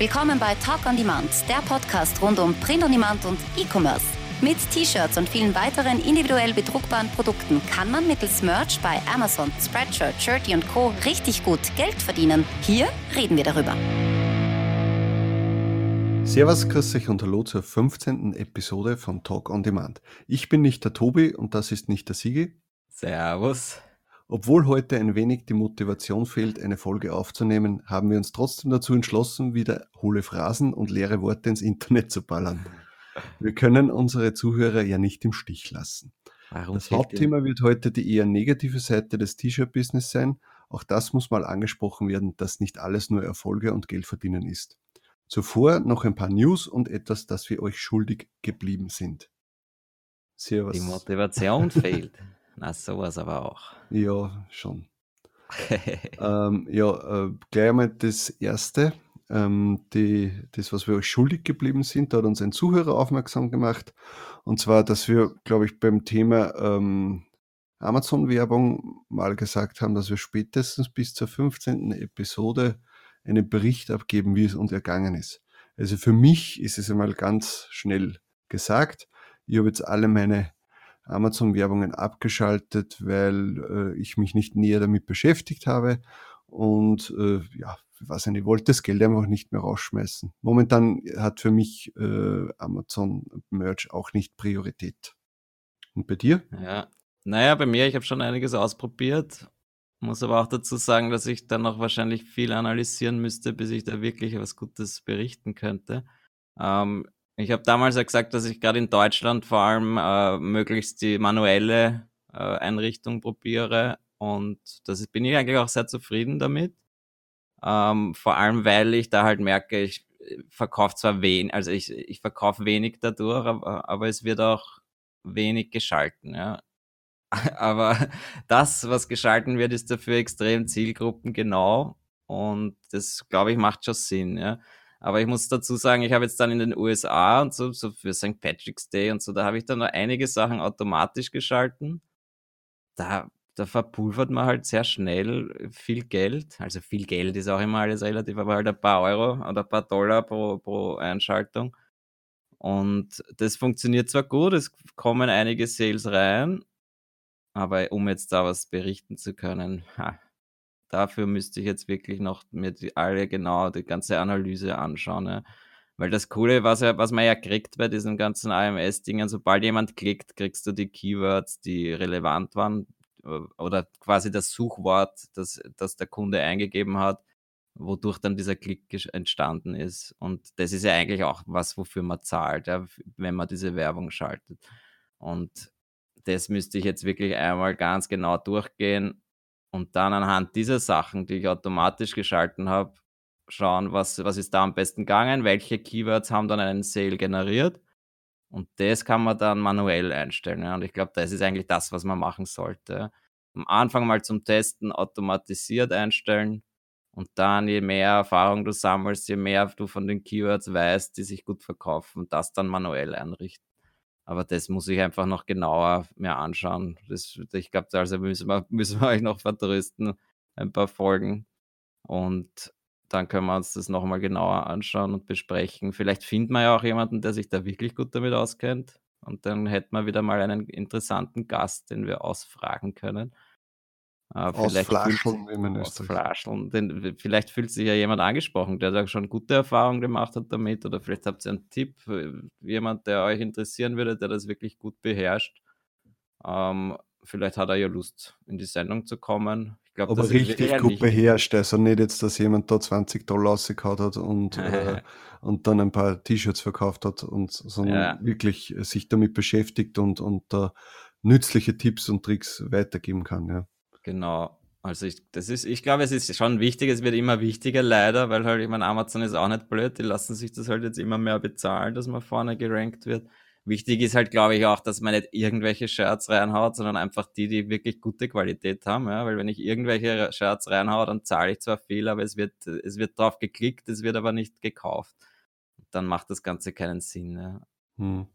Willkommen bei Talk on Demand, der Podcast rund um Print on Demand und E-Commerce. Mit T-Shirts und vielen weiteren individuell bedruckbaren Produkten kann man mittels Merch bei Amazon, Spreadshirt, Shirty und Co. richtig gut Geld verdienen. Hier reden wir darüber. Servus, grüß euch und hallo zur 15. Episode von Talk on Demand. Ich bin nicht der Tobi und das ist nicht der Sigi. Servus. Obwohl heute ein wenig die Motivation fehlt, eine Folge aufzunehmen, haben wir uns trotzdem dazu entschlossen, wieder hohle Phrasen und leere Worte ins Internet zu ballern. Wir können unsere Zuhörer ja nicht im Stich lassen. Warum das Hauptthema ihr? wird heute die eher negative Seite des T-Shirt-Business sein. Auch das muss mal angesprochen werden, dass nicht alles nur Erfolge und Geld verdienen ist. Zuvor noch ein paar News und etwas, das wir euch schuldig geblieben sind. Servus. Die Motivation fehlt. Na, sowas aber auch. Ja, schon. ähm, ja, äh, gleich einmal das Erste. Ähm, die, das, was wir euch schuldig geblieben sind, da hat uns ein Zuhörer aufmerksam gemacht. Und zwar, dass wir, glaube ich, beim Thema ähm, Amazon-Werbung mal gesagt haben, dass wir spätestens bis zur 15. Episode einen Bericht abgeben, wie es uns ergangen ist. Also für mich ist es einmal ganz schnell gesagt. Ich habe jetzt alle meine Amazon-Werbungen abgeschaltet, weil äh, ich mich nicht näher damit beschäftigt habe. Und äh, ja, was ich wollte das Geld einfach nicht mehr rausschmeißen. Momentan hat für mich äh, Amazon Merch auch nicht Priorität. Und bei dir? Ja, naja, bei mir, ich habe schon einiges ausprobiert. Muss aber auch dazu sagen, dass ich dann noch wahrscheinlich viel analysieren müsste, bis ich da wirklich was Gutes berichten könnte. Ähm, ich habe damals ja gesagt, dass ich gerade in Deutschland vor allem äh, möglichst die manuelle äh, Einrichtung probiere und das bin ich eigentlich auch sehr zufrieden damit. Ähm, vor allem, weil ich da halt merke, ich verkaufe zwar wenig, also ich, ich verkaufe wenig dadurch, aber, aber es wird auch wenig geschalten. Ja. aber das, was geschalten wird, ist dafür extrem zielgruppengenau und das, glaube ich, macht schon Sinn. Ja. Aber ich muss dazu sagen, ich habe jetzt dann in den USA und so, so für St. Patrick's Day und so, da habe ich dann noch einige Sachen automatisch geschalten. Da, da verpulvert man halt sehr schnell viel Geld. Also viel Geld ist auch immer alles relativ, aber halt ein paar Euro oder ein paar Dollar pro, pro Einschaltung. Und das funktioniert zwar gut, es kommen einige Sales rein, aber um jetzt da was berichten zu können, ha, dafür müsste ich jetzt wirklich noch mir die, alle genau die ganze Analyse anschauen. Ja. Weil das Coole, was, was man ja kriegt bei diesen ganzen AMS-Dingen, sobald jemand klickt, kriegst du die Keywords, die relevant waren äh, oder quasi das Suchwort, das, das der Kunde eingegeben hat, wodurch dann dieser Klick entstanden ist. Und das ist ja eigentlich auch was, wofür man zahlt, ja, wenn man diese Werbung schaltet. Und das müsste ich jetzt wirklich einmal ganz genau durchgehen und dann anhand dieser Sachen, die ich automatisch geschalten habe, schauen, was, was ist da am besten gegangen, welche Keywords haben dann einen Sale generiert. Und das kann man dann manuell einstellen. Ja. Und ich glaube, das ist eigentlich das, was man machen sollte. Am Anfang mal zum Testen automatisiert einstellen und dann, je mehr Erfahrung du sammelst, je mehr du von den Keywords weißt, die sich gut verkaufen, das dann manuell einrichten. Aber das muss ich einfach noch genauer mir anschauen. Das, ich glaube, also müssen wir, müssen wir euch noch vertrösten, ein paar Folgen. Und dann können wir uns das nochmal genauer anschauen und besprechen. Vielleicht finden wir ja auch jemanden, der sich da wirklich gut damit auskennt. Und dann hätten wir wieder mal einen interessanten Gast, den wir ausfragen können. Äh, Ausflascheln, wie man Ausflascheln. Denn vielleicht fühlt sich ja jemand angesprochen, der da schon gute Erfahrungen gemacht hat damit. Oder vielleicht habt ihr einen Tipp, äh, jemand, der euch interessieren würde, der das wirklich gut beherrscht. Ähm, vielleicht hat er ja Lust, in die Sendung zu kommen. Ich glaub, Aber richtig gut beherrscht. Also nicht jetzt, dass jemand da 20 Dollar rausgehauen hat und, äh, und dann ein paar T-Shirts verkauft hat, und, sondern ja. wirklich sich damit beschäftigt und, und uh, nützliche Tipps und Tricks weitergeben kann. Ja. Genau. Also ich, das ist, ich glaube, es ist schon wichtig, es wird immer wichtiger, leider, weil halt, ich meine, Amazon ist auch nicht blöd, die lassen sich das halt jetzt immer mehr bezahlen, dass man vorne gerankt wird. Wichtig ist halt, glaube ich, auch, dass man nicht irgendwelche Shirts reinhaut, sondern einfach die, die wirklich gute Qualität haben, ja, weil wenn ich irgendwelche Shirts reinhaue, dann zahle ich zwar viel, aber es wird, es wird drauf geklickt, es wird aber nicht gekauft. Dann macht das Ganze keinen Sinn, ja. Hm.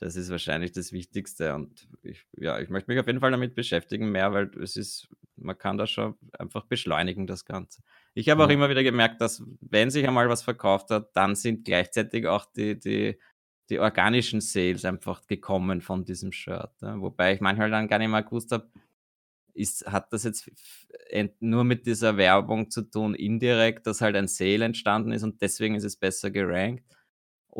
Das ist wahrscheinlich das Wichtigste. Und ich, ja, ich möchte mich auf jeden Fall damit beschäftigen mehr, weil es ist, man kann das schon einfach beschleunigen, das Ganze. Ich habe auch immer wieder gemerkt, dass wenn sich einmal was verkauft hat, dann sind gleichzeitig auch die, die, die organischen Sales einfach gekommen von diesem Shirt. Ja. Wobei ich manchmal dann gar nicht mehr gewusst habe, ist, hat das jetzt nur mit dieser Werbung zu tun, indirekt, dass halt ein Sale entstanden ist und deswegen ist es besser gerankt?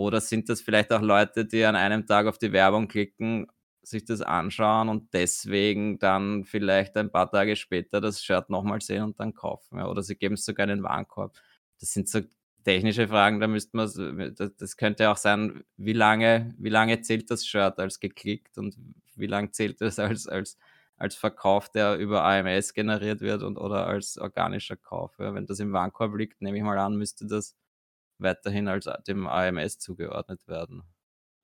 Oder sind das vielleicht auch Leute, die an einem Tag auf die Werbung klicken, sich das anschauen und deswegen dann vielleicht ein paar Tage später das Shirt nochmal sehen und dann kaufen? Ja? Oder sie geben es sogar in den Warenkorb. Das sind so technische Fragen, da müsste man, das, das könnte auch sein, wie lange, wie lange zählt das Shirt als geklickt und wie lange zählt es als, als, als Verkauf, der über AMS generiert wird und oder als organischer Kauf. Ja? Wenn das im Warenkorb liegt, nehme ich mal an, müsste das weiterhin als dem AMS zugeordnet werden.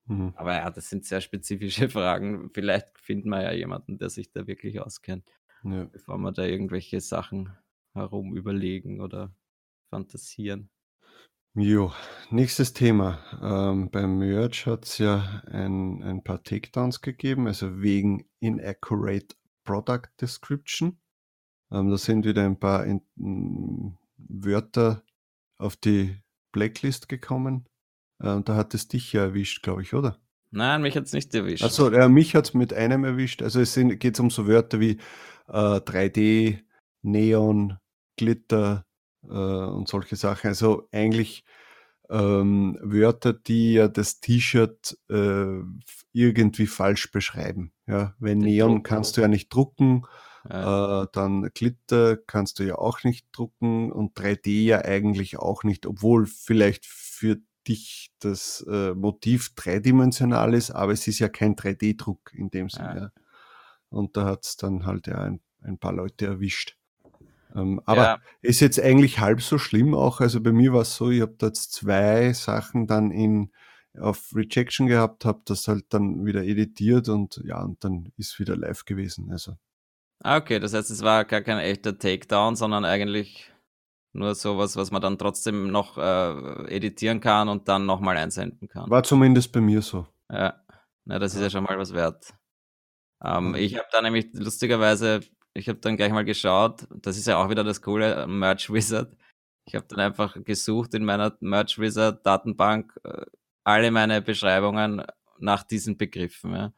Mhm. Aber ja, das sind sehr spezifische Fragen. Vielleicht finden wir ja jemanden, der sich da wirklich auskennt, Ja. bevor wir da irgendwelche Sachen herum überlegen oder fantasieren. Jo, nächstes Thema. Ähm, beim Merch hat es ja ein, ein paar Takedowns gegeben, also wegen inaccurate Product Description. Ähm, da sind wieder ein paar in, Wörter auf die Blacklist gekommen. Ähm, da hat es dich ja erwischt, glaube ich, oder? Nein, mich hat es nicht erwischt. Also ja, mich hat es mit einem erwischt. Also es geht um so Wörter wie äh, 3D, Neon, Glitter äh, und solche Sachen. Also eigentlich ähm, Wörter, die ja das T-Shirt äh, irgendwie falsch beschreiben. Ja, wenn Den Neon Druck. kannst du ja nicht drucken, Ja. äh, dann Glitter kannst du ja auch nicht drucken und 3D ja eigentlich auch nicht, obwohl vielleicht für dich das äh, Motiv dreidimensional ist, aber es ist ja kein 3D-Druck in dem Sinne. Ja. Und da hat es dann halt ja ein, ein paar Leute erwischt. Ähm, aber ja, ist jetzt eigentlich halb so schlimm auch. Also bei mir war es so, ich habe da jetzt zwei Sachen dann in auf Rejection gehabt, habe das halt dann wieder editiert und ja, und dann ist wieder live gewesen. Also Ah, okay, das heißt, es war gar kein echter Takedown, sondern eigentlich nur sowas, was man dann trotzdem noch äh, editieren kann und dann nochmal einsenden kann. war zumindest bei mir so. Ja, na, das ist ja schon mal was wert. Ähm, ich habe da nämlich lustigerweise, ich habe dann gleich mal geschaut, das ist ja auch wieder das coole äh, Merch Wizard. Ich habe dann einfach gesucht in meiner Merch Wizard Datenbank äh, alle meine Beschreibungen nach diesen Begriffen. Ja.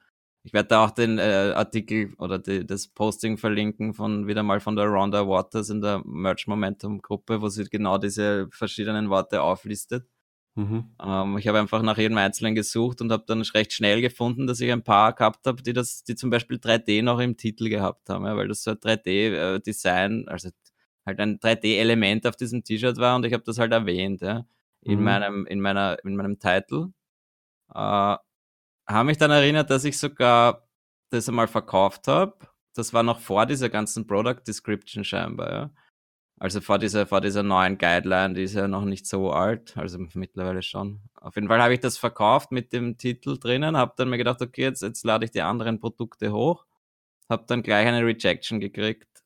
Ich werde da auch den äh, Artikel oder die, das Posting verlinken von wieder mal von der Rhonda Waters in der Merch Momentum Gruppe, wo sie genau diese verschiedenen Worte auflistet. Mhm. Ähm, ich habe einfach nach jedem Einzelnen gesucht und habe dann recht schnell gefunden, dass ich ein paar gehabt habe, die das, die zum Beispiel 3D noch im Titel gehabt haben, ja, weil das so ein 3D-Design, also halt ein 3D-Element auf diesem T-Shirt war und ich habe das halt erwähnt, ja, in Mhm. meinem, in meiner, in meinem Titel. Äh, habe mich dann erinnert, dass ich sogar das einmal verkauft habe. Das war noch vor dieser ganzen Product Description scheinbar, ja. Also vor dieser, vor dieser neuen Guideline, die ist ja noch nicht so alt, also mittlerweile schon. Auf jeden Fall habe ich das verkauft mit dem Titel drinnen, habe dann mir gedacht, okay, jetzt, jetzt lade ich die anderen Produkte hoch, habe dann gleich eine Rejection gekriegt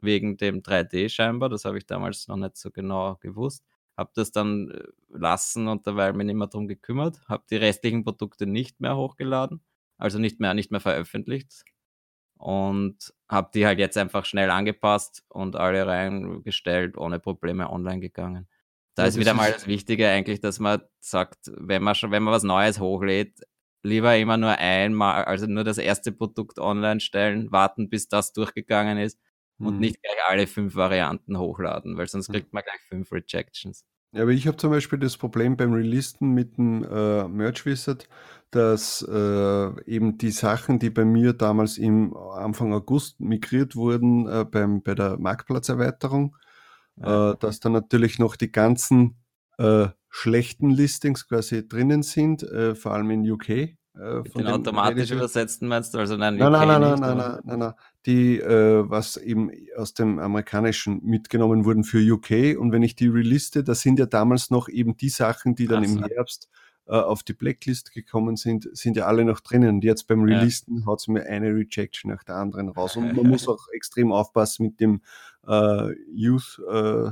wegen dem 3D scheinbar, das habe ich damals noch nicht so genau gewusst. Habe das dann äh, lassen und dabei mich nicht mehr drum gekümmert, habe die restlichen Produkte nicht mehr hochgeladen, also nicht mehr, nicht mehr veröffentlicht und habe die halt jetzt einfach schnell angepasst und alle reingestellt, ohne Probleme online gegangen. Da Ja, ist wieder mal das Wichtige eigentlich, dass man sagt, wenn man schon, wenn man was Neues hochlädt, lieber immer nur einmal, also nur das erste Produkt online stellen, warten, bis das durchgegangen ist und Mhm. nicht gleich alle fünf Varianten hochladen, weil sonst kriegt man gleich fünf Rejections. Ja, aber ich habe zum Beispiel das Problem beim Relisten mit dem äh, Merch Wizard, dass äh, eben die Sachen, die bei mir damals im Anfang August migriert wurden äh, beim, bei der Marktplatzerweiterung, Ja. äh, dass da natürlich noch die ganzen äh, schlechten Listings quasi drinnen sind, äh, vor allem in UK. Äh, Mit den automatisch übersetzten meinst du? Also nein, Nein, UK nein, nein, nein, nein, nein, nein, nein. Die, äh, was eben aus dem amerikanischen mitgenommen wurden für UK. Und wenn ich die reliste, da sind ja damals noch eben die Sachen, die dann Ach im. Herbst äh, auf die Blacklist gekommen sind, sind ja alle noch drinnen. Und jetzt beim Ja. Relisten haut es mir eine Rejection nach der anderen raus. Und man muss auch extrem aufpassen mit dem äh, Youth, äh,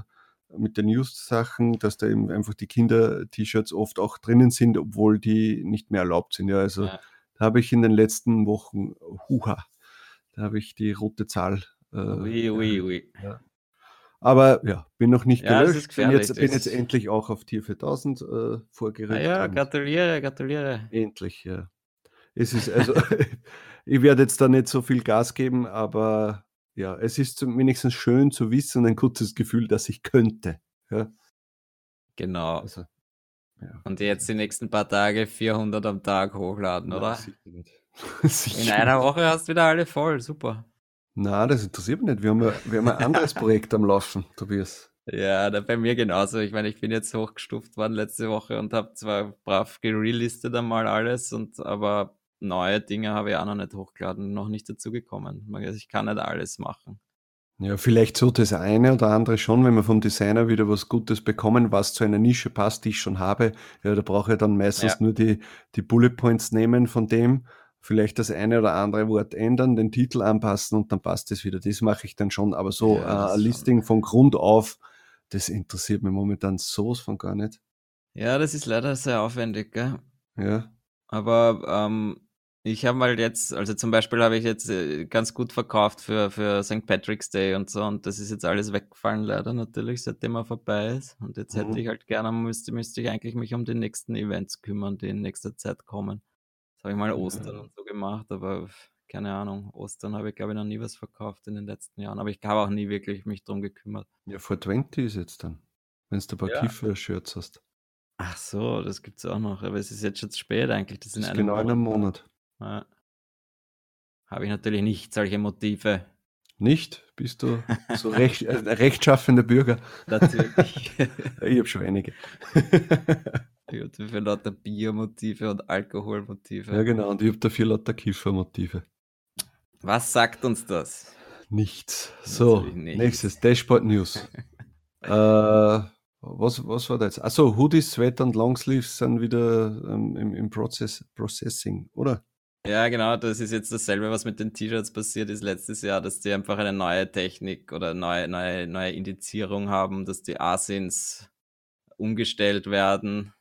mit den Youth-Sachen, dass da eben einfach die Kinder-T-Shirts oft auch drinnen sind, obwohl die nicht mehr erlaubt sind. Ja, also Ja. Da habe ich in den letzten Wochen, huha, da habe ich die rote Zahl. Äh, ui, ui, ui. Ja. Aber ja, bin noch nicht ja, gelöscht. Bin jetzt, bin jetzt endlich auch auf Tier 4000 äh, vorgerückt. Ah ja, gratuliere, gratuliere. Endlich, ja. Es ist also, ich werde jetzt da nicht so viel Gas geben, aber ja, es ist wenigstens schön zu wissen und ein gutes Gefühl, dass ich könnte. Ja. Genau. Also, ja. Und jetzt die nächsten paar Tage 400 am Tag hochladen, Nein, oder? Sicher nicht. In einer Woche hast du wieder alle voll, super. Na, das interessiert mich nicht. Wir haben, ja, wir haben ein anderes Projekt am Laufen, Tobias. Ja, da bei mir genauso. Ich meine, ich bin jetzt hochgestuft worden letzte Woche und habe zwar brav gerelistet einmal alles, und aber neue Dinge habe ich auch noch nicht hochgeladen, noch nicht dazu gekommen. Ich kann nicht alles machen. Ja, vielleicht so das eine oder andere schon, wenn wir vom Designer wieder was Gutes bekommen, was zu einer Nische passt, die ich schon habe. Ja, da brauche ich dann meistens ja. nur die, die Bullet Points nehmen von dem, vielleicht das eine oder andere Wort ändern, den Titel anpassen und dann passt es wieder. Das mache ich dann schon. Aber so ja, äh, ein Listing von Grund auf, das interessiert mich momentan sowas von gar nicht. Ja, das ist leider sehr aufwendig, gell? Ja. Aber ähm, ich habe mal jetzt, also zum Beispiel habe ich jetzt äh, ganz gut verkauft für, für St. Patrick's Day und so und das ist jetzt alles weggefallen leider natürlich, seitdem er vorbei ist. Und jetzt mhm. hätte ich halt gerne, müsste, müsste ich eigentlich mich um die nächsten Events kümmern, die in nächster Zeit kommen. Habe ich mal Ostern ja. und so gemacht, aber keine Ahnung. Ostern habe ich glaube ich noch nie was verkauft in den letzten Jahren, aber ich habe auch nie wirklich mich drum gekümmert. Ja, vor 20 ist jetzt dann, wenn du ein paar ja. Kiefer-Shirts hast. Ach so, das gibt es auch noch, aber es ist jetzt schon zu spät eigentlich. Das, das ist genau in einem Monat. Ja. Habe ich natürlich nicht solche Motive. Nicht? Bist du so recht, äh, rechtschaffender Bürger? Natürlich. ich habe schon einige. ich habe dafür lauter Biermotive und Alkoholmotive. Ja, genau. Und ich habe dafür lauter Kiffermotive. Was sagt uns das? Nichts. So, nichts. nächstes Dashboard News. äh, was, was war da jetzt? Achso, Hoodies, Sweater und Longsleeves sind wieder ähm, im, im Process, Processing, oder? Ja, genau, das ist jetzt dasselbe, was mit den T-Shirts passiert ist letztes Jahr, dass die einfach eine neue Technik oder neue, neue, neue Indizierung haben, dass die Asins umgestellt werden.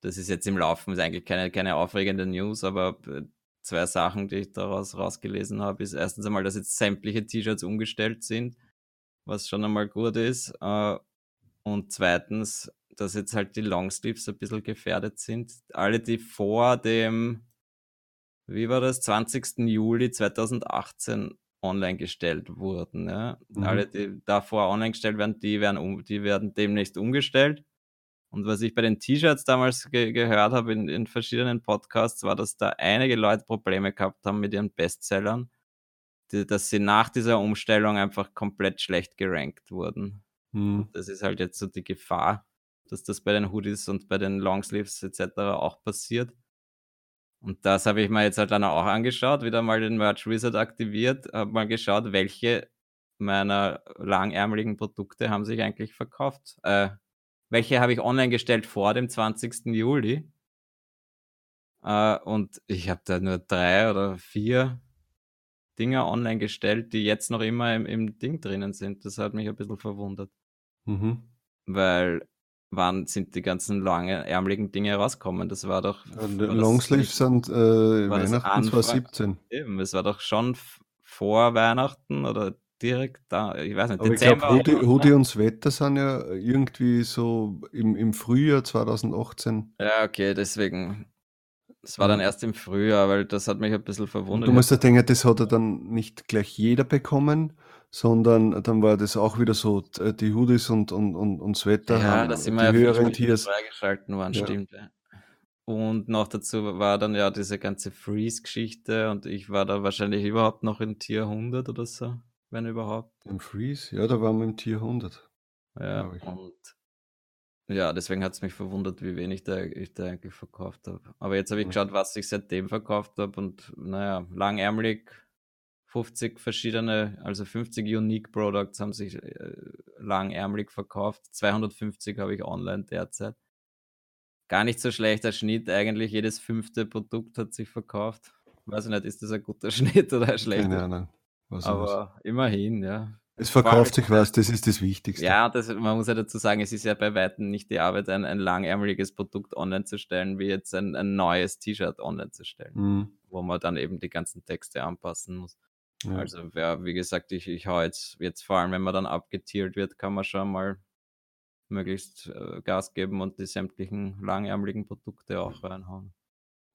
Das ist jetzt im Laufen, ist eigentlich keine, keine aufregende News, aber äh, zwei Sachen, die ich daraus rausgelesen habe, ist erstens einmal, dass jetzt sämtliche T-Shirts umgestellt sind, was schon einmal gut ist. Äh, und zweitens, dass jetzt halt die Longsleeves ein bisschen gefährdet sind. Alle, die vor dem wie war das, 20. Juli 2018 online gestellt wurden. Ja? Mhm. Alle, die davor online gestellt werden, die werden, um, die werden demnächst umgestellt. Und was ich bei den T-Shirts damals ge gehört habe in, in, verschiedenen Podcasts, war, dass da einige Leute Probleme gehabt haben mit ihren Bestsellern, die, dass sie nach dieser Umstellung einfach komplett schlecht gerankt wurden. Mhm. Das ist halt jetzt so die Gefahr, dass das bei den Hoodies und bei den Longsleeves etc. auch passiert. Und das habe ich mir jetzt halt dann auch angeschaut, wieder mal den Merch Wizard aktiviert, habe mal geschaut, welche meiner langärmeligen Produkte haben sich eigentlich verkauft. Äh, welche habe ich online gestellt vor dem 20. Juli? Äh, und ich habe da nur drei oder vier Dinger online gestellt, die jetzt noch immer im, im Ding drinnen sind. Das hat mich ein bisschen verwundert. Mhm. Weil wann sind die ganzen langen, ärmeligen Dinge rausgekommen? Das war doch. Ja, Longsleeves sind äh, Weihnachten 2017. Eben, es war doch schon vor Weihnachten oder direkt da, ich weiß nicht, Aber Dezember. Ich glaube, Hoodie, Hoodie und Sweater sind ja irgendwie so im, im Frühjahr 2018. Ja, okay, deswegen. Es war dann erst im Frühjahr, weil das hat mich ein bisschen verwundert. Du musst ja denken, das hat er dann nicht gleich jeder bekommen, sondern dann war das auch wieder so, äh, die Hoodies und, und, und, und Sweater ja, haben das die ja höheren Tiers freigeschalten waren, ja. stimmt. Ja. Und noch dazu war dann ja diese ganze Freeze-Geschichte und ich war da wahrscheinlich überhaupt noch in Tier 100 oder so, wenn überhaupt. Im Freeze? Ja, da waren wir im Tier 100. Ja, und ja, deswegen hat es mich verwundert, wie wenig da, ich da eigentlich verkauft habe. Aber jetzt habe ich geschaut, was ich seitdem verkauft habe und naja, langärmelig 50 verschiedene, also 50 Unique Products haben sich äh, langärmlich verkauft. 250 habe ich online derzeit. Gar nicht so schlechter Schnitt eigentlich. Jedes fünfte Produkt hat sich verkauft. Weiß ich nicht, ist das ein guter Schnitt oder ein schlechter? Keine Ahnung. Was Aber was. immerhin, ja. Es verkauft sich was, das ist das Wichtigste. Ja, das, man muss ja dazu sagen, es ist ja bei Weitem nicht die Arbeit, ein, ein langärmeliges Produkt online zu stellen, wie jetzt ein, ein neues T-Shirt online zu stellen, mhm. wo man dann eben die ganzen Texte anpassen muss. Ja. Also, ja, wie gesagt, ich, ich hau jetzt, jetzt vor allem, wenn man dann abgetiert wird, kann man schon mal möglichst äh, Gas geben und die sämtlichen langärmeligen Produkte auch reinhauen.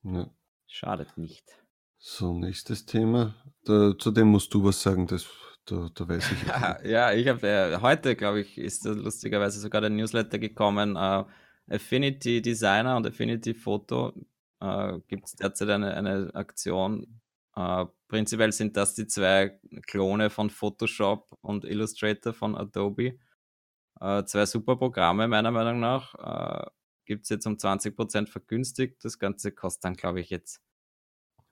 Ja. Schadet nicht. So, nächstes Thema. Da, zu dem musst du was sagen, das da, da weiß ich. ja, ich habe äh, heute, glaube ich, ist lustigerweise sogar der Newsletter gekommen. Äh, Affinity Designer und Affinity Photo äh, gibt es derzeit eine, eine Aktion. Äh, prinzipiell sind das die zwei Klone von Photoshop und Illustrator von Adobe. Äh, zwei super Programme, meiner Meinung nach. Äh, gibt es jetzt um 20% vergünstigt. Das Ganze kostet dann, glaube ich, jetzt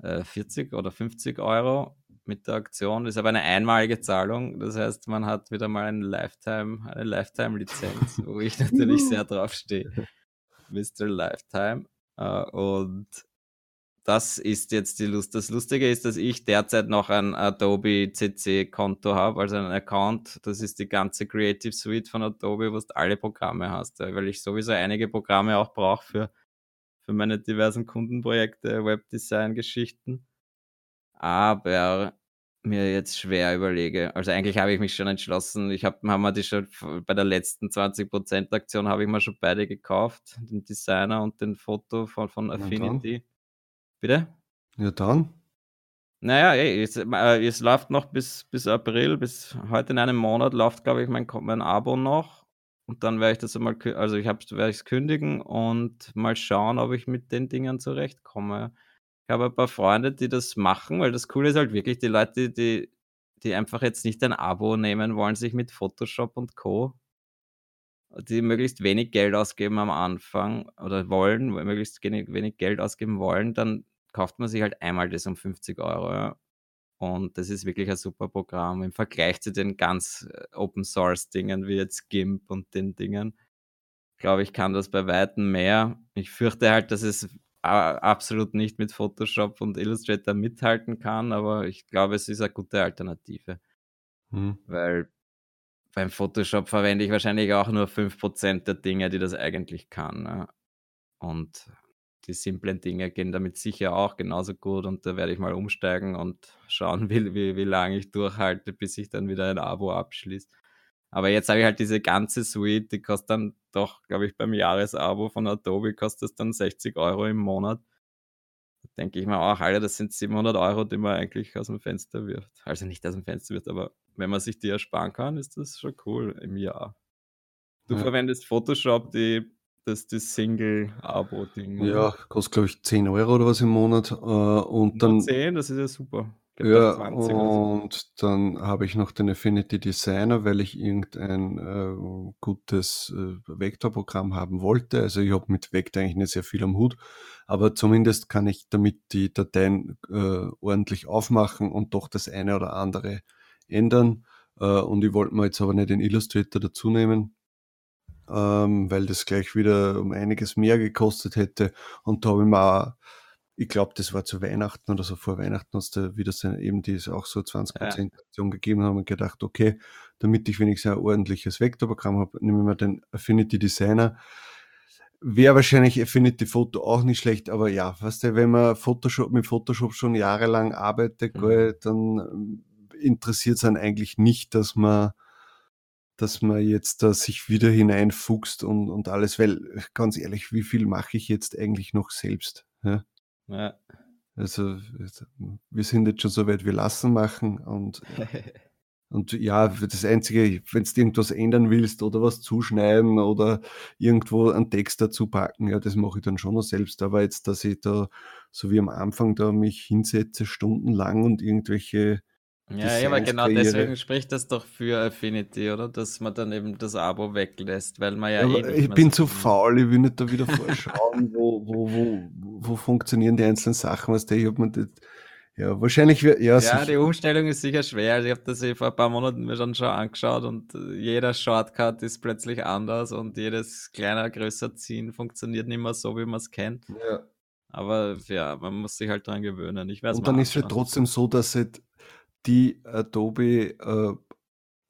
40 oder 50 Euro mit der Aktion. Das ist aber eine einmalige Zahlung. Das heißt, man hat wieder mal eine Lifetime, eine Lifetime-Lizenz, wo ich natürlich sehr drauf stehe. Mr. Lifetime. Uh, und das ist jetzt die Lust. Das Lustige ist, dass ich derzeit noch ein Adobe CC-Konto habe, also einen Account. Das ist die ganze Creative Suite von Adobe, wo du alle Programme hast, weil ich sowieso einige Programme auch brauche für, für meine diversen Kundenprojekte, Webdesign-Geschichten aber mir jetzt schwer überlege. Also eigentlich habe ich mich schon entschlossen. Ich habe haben wir die schon bei der letzten 20% Aktion habe ich mir schon beide gekauft, den Designer und den Foto von, von Affinity. Bitte? Ja dann. Naja, ey, es, äh, es läuft noch bis, bis April, bis heute in einem Monat läuft, glaube ich, mein, mein Abo noch. Und dann werde ich das einmal, also ich werde es kündigen und mal schauen, ob ich mit den Dingen zurechtkomme. Ich habe ein paar Freunde, die das machen, weil das Coole ist halt wirklich, die Leute, die, die einfach jetzt nicht ein Abo nehmen wollen, sich mit Photoshop und Co., die möglichst wenig Geld ausgeben am Anfang oder wollen, möglichst wenig Geld ausgeben wollen, dann kauft man sich halt einmal das um 50 Euro. Und das ist wirklich ein super Programm im Vergleich zu den ganz äh, Open Source Dingen wie jetzt GIMP und den Dingen. Glaube ich, kann das bei Weitem mehr. Ich fürchte halt, dass es absolut nicht mit Photoshop und Illustrator mithalten kann, aber ich glaube, es ist eine gute Alternative. Hm. Weil beim Photoshop verwende ich wahrscheinlich auch nur 5% der Dinge, die das eigentlich kann. Ne? Und die simplen Dinge gehen damit sicher auch genauso gut und da werde ich mal umsteigen und schauen, wie, wie, wie lange ich durchhalte, bis ich dann wieder ein Abo abschließe. Aber jetzt habe ich halt diese ganze Suite, die kostet dann doch, glaube ich, beim Jahresabo von Adobe kostet es dann 60 Euro im Monat. Da denke ich mir auch, Alter, das sind 700 Euro, die man eigentlich aus dem Fenster wirft. Also nicht aus dem Fenster wirft, aber wenn man sich die ersparen kann, ist das schon cool im Jahr. Du ja. verwendest Photoshop, die, das, das Single-Abo-Ding. Ja, kostet, glaube ich, 10 Euro oder was im Monat. Äh, und dann, 10, das ist ja super. Ja, 20 und so. dann habe ich noch den Affinity Designer, weil ich irgendein äh, gutes äh, Vektorprogramm haben wollte. Also ich habe mit Vektor eigentlich nicht sehr viel am Hut, aber zumindest kann ich damit die Dateien äh, ordentlich aufmachen und doch das eine oder andere ändern. Äh, und ich wollte mir jetzt aber nicht den Illustrator dazu nehmen, ähm, weil das gleich wieder um einiges mehr gekostet hätte. Und da habe ich mir auch ich glaube, das war zu Weihnachten oder so vor Weihnachten, hast du wieder so, eben die auch so 20% ja. Aktion gegeben haben und gedacht, okay, damit ich wenigstens ein ordentliches Vektorprogramm habe, nehme ich mir den Affinity Designer. Wäre wahrscheinlich Affinity Photo auch nicht schlecht, aber ja, weißt du, wenn man Photoshop mit Photoshop schon jahrelang arbeitet, mhm. dann ähm, interessiert es einen eigentlich nicht, dass man dass man jetzt da sich wieder hineinfuchst und, und alles, weil ganz ehrlich, wie viel mache ich jetzt eigentlich noch selbst? Ja? Ja. Also wir sind jetzt schon so weit, wir lassen machen und, und ja, das Einzige, wenn du irgendwas ändern willst oder was zuschneiden oder irgendwo einen Text dazu packen, ja, das mache ich dann schon noch selbst. Aber jetzt, dass ich da, so wie am Anfang, da mich hinsetze, stundenlang und irgendwelche ja, ja, aber genau deswegen spricht das doch für Affinity, oder? Dass man dann eben das Abo weglässt, weil man ja, ja eh Ich bin so faul, ich will nicht da wieder vorschauen, wo, wo, wo, wo funktionieren die einzelnen Sachen, was der, ich hab mir das, ja, wahrscheinlich, ja, ja sicher. die Umstellung ist sicher schwer. Ich habe das eh vor ein paar Monaten mir schon, schon angeschaut und jeder Shortcut ist plötzlich anders und jedes kleiner, größer ziehen funktioniert nicht mehr so, wie man es kennt. Ja. Aber ja, man muss sich halt dran gewöhnen. Ich und dann ist es halt trotzdem so, dass halt die Adobe äh,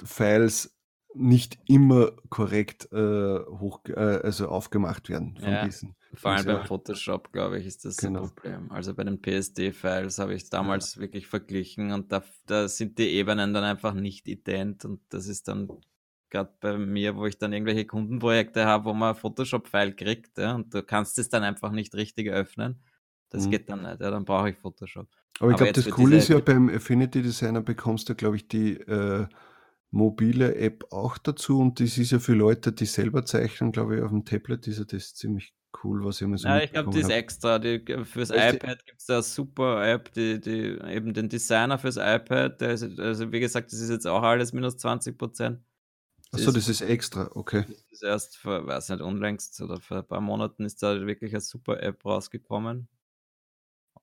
Files nicht immer korrekt äh, hoch, äh, also aufgemacht werden von ja, diesen. Vor allem beim Photoshop, glaube ich, ist das genau. ein Problem. Also bei den PSD-Files habe ich damals ja. wirklich verglichen und da, da sind die Ebenen dann einfach nicht ident und das ist dann gerade bei mir, wo ich dann irgendwelche Kundenprojekte habe, wo man Photoshop-File kriegt ja, und du kannst es dann einfach nicht richtig öffnen. Das mhm. geht dann nicht, ja, dann brauche ich Photoshop. Aber ich glaube, das Coole ist ja beim Affinity Designer bekommst du, glaube ich, die äh, mobile App auch dazu und das ist ja für Leute, die selber zeichnen, glaube ich, auf dem Tablet ist ja das ziemlich cool, was ich immer so Ja, ich glaube, die ist extra. Die, fürs also iPad gibt es da eine super App, die, die eben den Designer fürs iPad, der ist, also wie gesagt, das ist jetzt auch alles minus 20 Prozent. Achso, das ist extra, okay. Das ist erst vor, weiß nicht, unlängst oder vor ein paar Monaten ist da wirklich eine super App rausgekommen.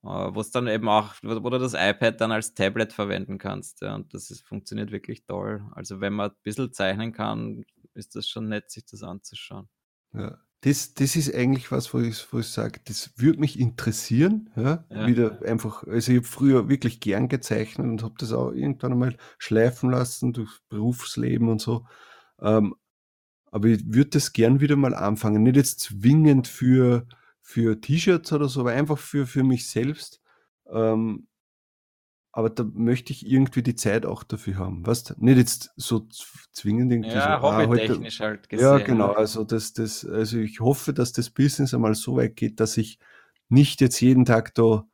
Äh, wo es dann eben auch, wo du das iPad dann als Tablet verwenden kannst. Ja, und das ist, funktioniert wirklich toll. Also wenn man ein bisschen zeichnen kann, ist das schon nett, sich das anzuschauen. Ja. Das, das ist eigentlich was, wo ich, wo ich sage, das würde mich interessieren. Ja? ja. Wieder einfach, also ich habe früher wirklich gern gezeichnet und habe das auch irgendwann einmal schleifen lassen durch Berufsleben und so. Ähm, aber ich würde das gern wieder mal anfangen. Nicht jetzt zwingend für, für T-Shirts oder so, aber einfach für, für mich selbst. Ähm, aber da möchte ich irgendwie die Zeit auch dafür haben. Weißt Nicht jetzt so zwingend irgendwie ja, so, ah, hobbytechnisch halt gesehen. Ja, genau. Ne? Also, das, das, also ich hoffe, dass das Business einmal so weit geht, dass ich nicht jetzt jeden Tag da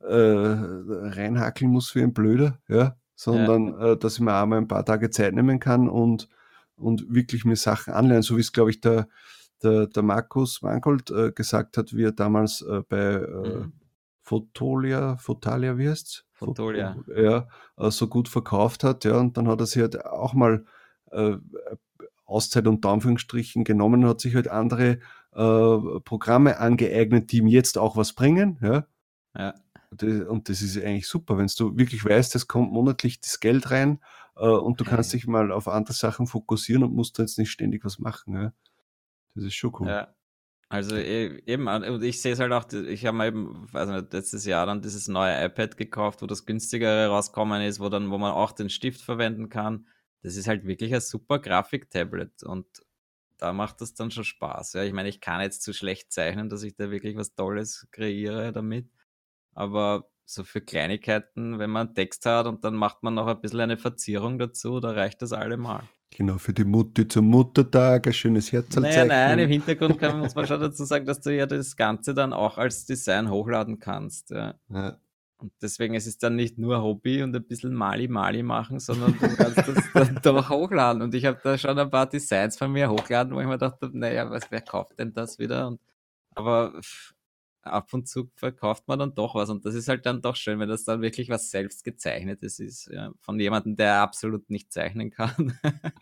äh, reinhackeln muss wie ein Blöder, ja, sondern ja. Äh, dass ich mir einmal ein paar Tage Zeit nehmen kann und, und wirklich mir Sachen anlernen, so wie es, glaube ich, der, der, der Markus Wangold äh, gesagt hat, wie er damals äh, bei äh, mhm. Fotolia, Fotalia, wie heißt's? Fotolia. Ja, äh, so gut verkauft hat, ja, und dann hat er sich halt auch mal äh, Auszeit und Anführungsstrichen genommen und hat sich halt andere äh, Programme angeeignet, die ihm jetzt auch was bringen, ja. Ja. Und das ist eigentlich super, wenn du wirklich weißt, es kommt monatlich das Geld rein und du kannst dich mal auf andere Sachen fokussieren und musst jetzt nicht ständig was machen. Ja. Das ist schon cool. Ja. Also e, eben, und ich sehe es halt auch, ich habe mir eben, also letztes Jahr dann dieses neue iPad gekauft, wo das günstigere rauskommen ist, wo dann, wo man auch den Stift verwenden kann. Das ist halt wirklich ein super Grafik-Tablet und da macht das dann schon Spaß. Ja, ich meine, ich kann jetzt zu schlecht zeichnen, dass ich da wirklich was Tolles kreiere damit. Aber so für Kleinigkeiten, wenn man Text hat und dann macht man noch ein bisschen eine Verzierung dazu, da reicht das allemal. Genau, für die Mutti zum Muttertag, ein schönes Herz. Naja, nein, im Hintergrund kann man, muss man schon dazu sagen, dass du ja das Ganze dann auch als Design hochladen kannst. Ja. ja. Und deswegen ist es dann nicht nur Hobby und ein bisschen Mali-Mali machen, sondern du kannst das dann doch hochladen. Und ich habe da schon ein paar Designs von mir hochgeladen, wo ich mir dachte, naja, was, wer kauft denn das wieder? Und, aber ab und zu verkauft man dann doch was. Und das ist halt dann doch schön, wenn das dann wirklich was selbst gezeichnetes ist. Ja, von jemandem, der absolut nicht zeichnen kann.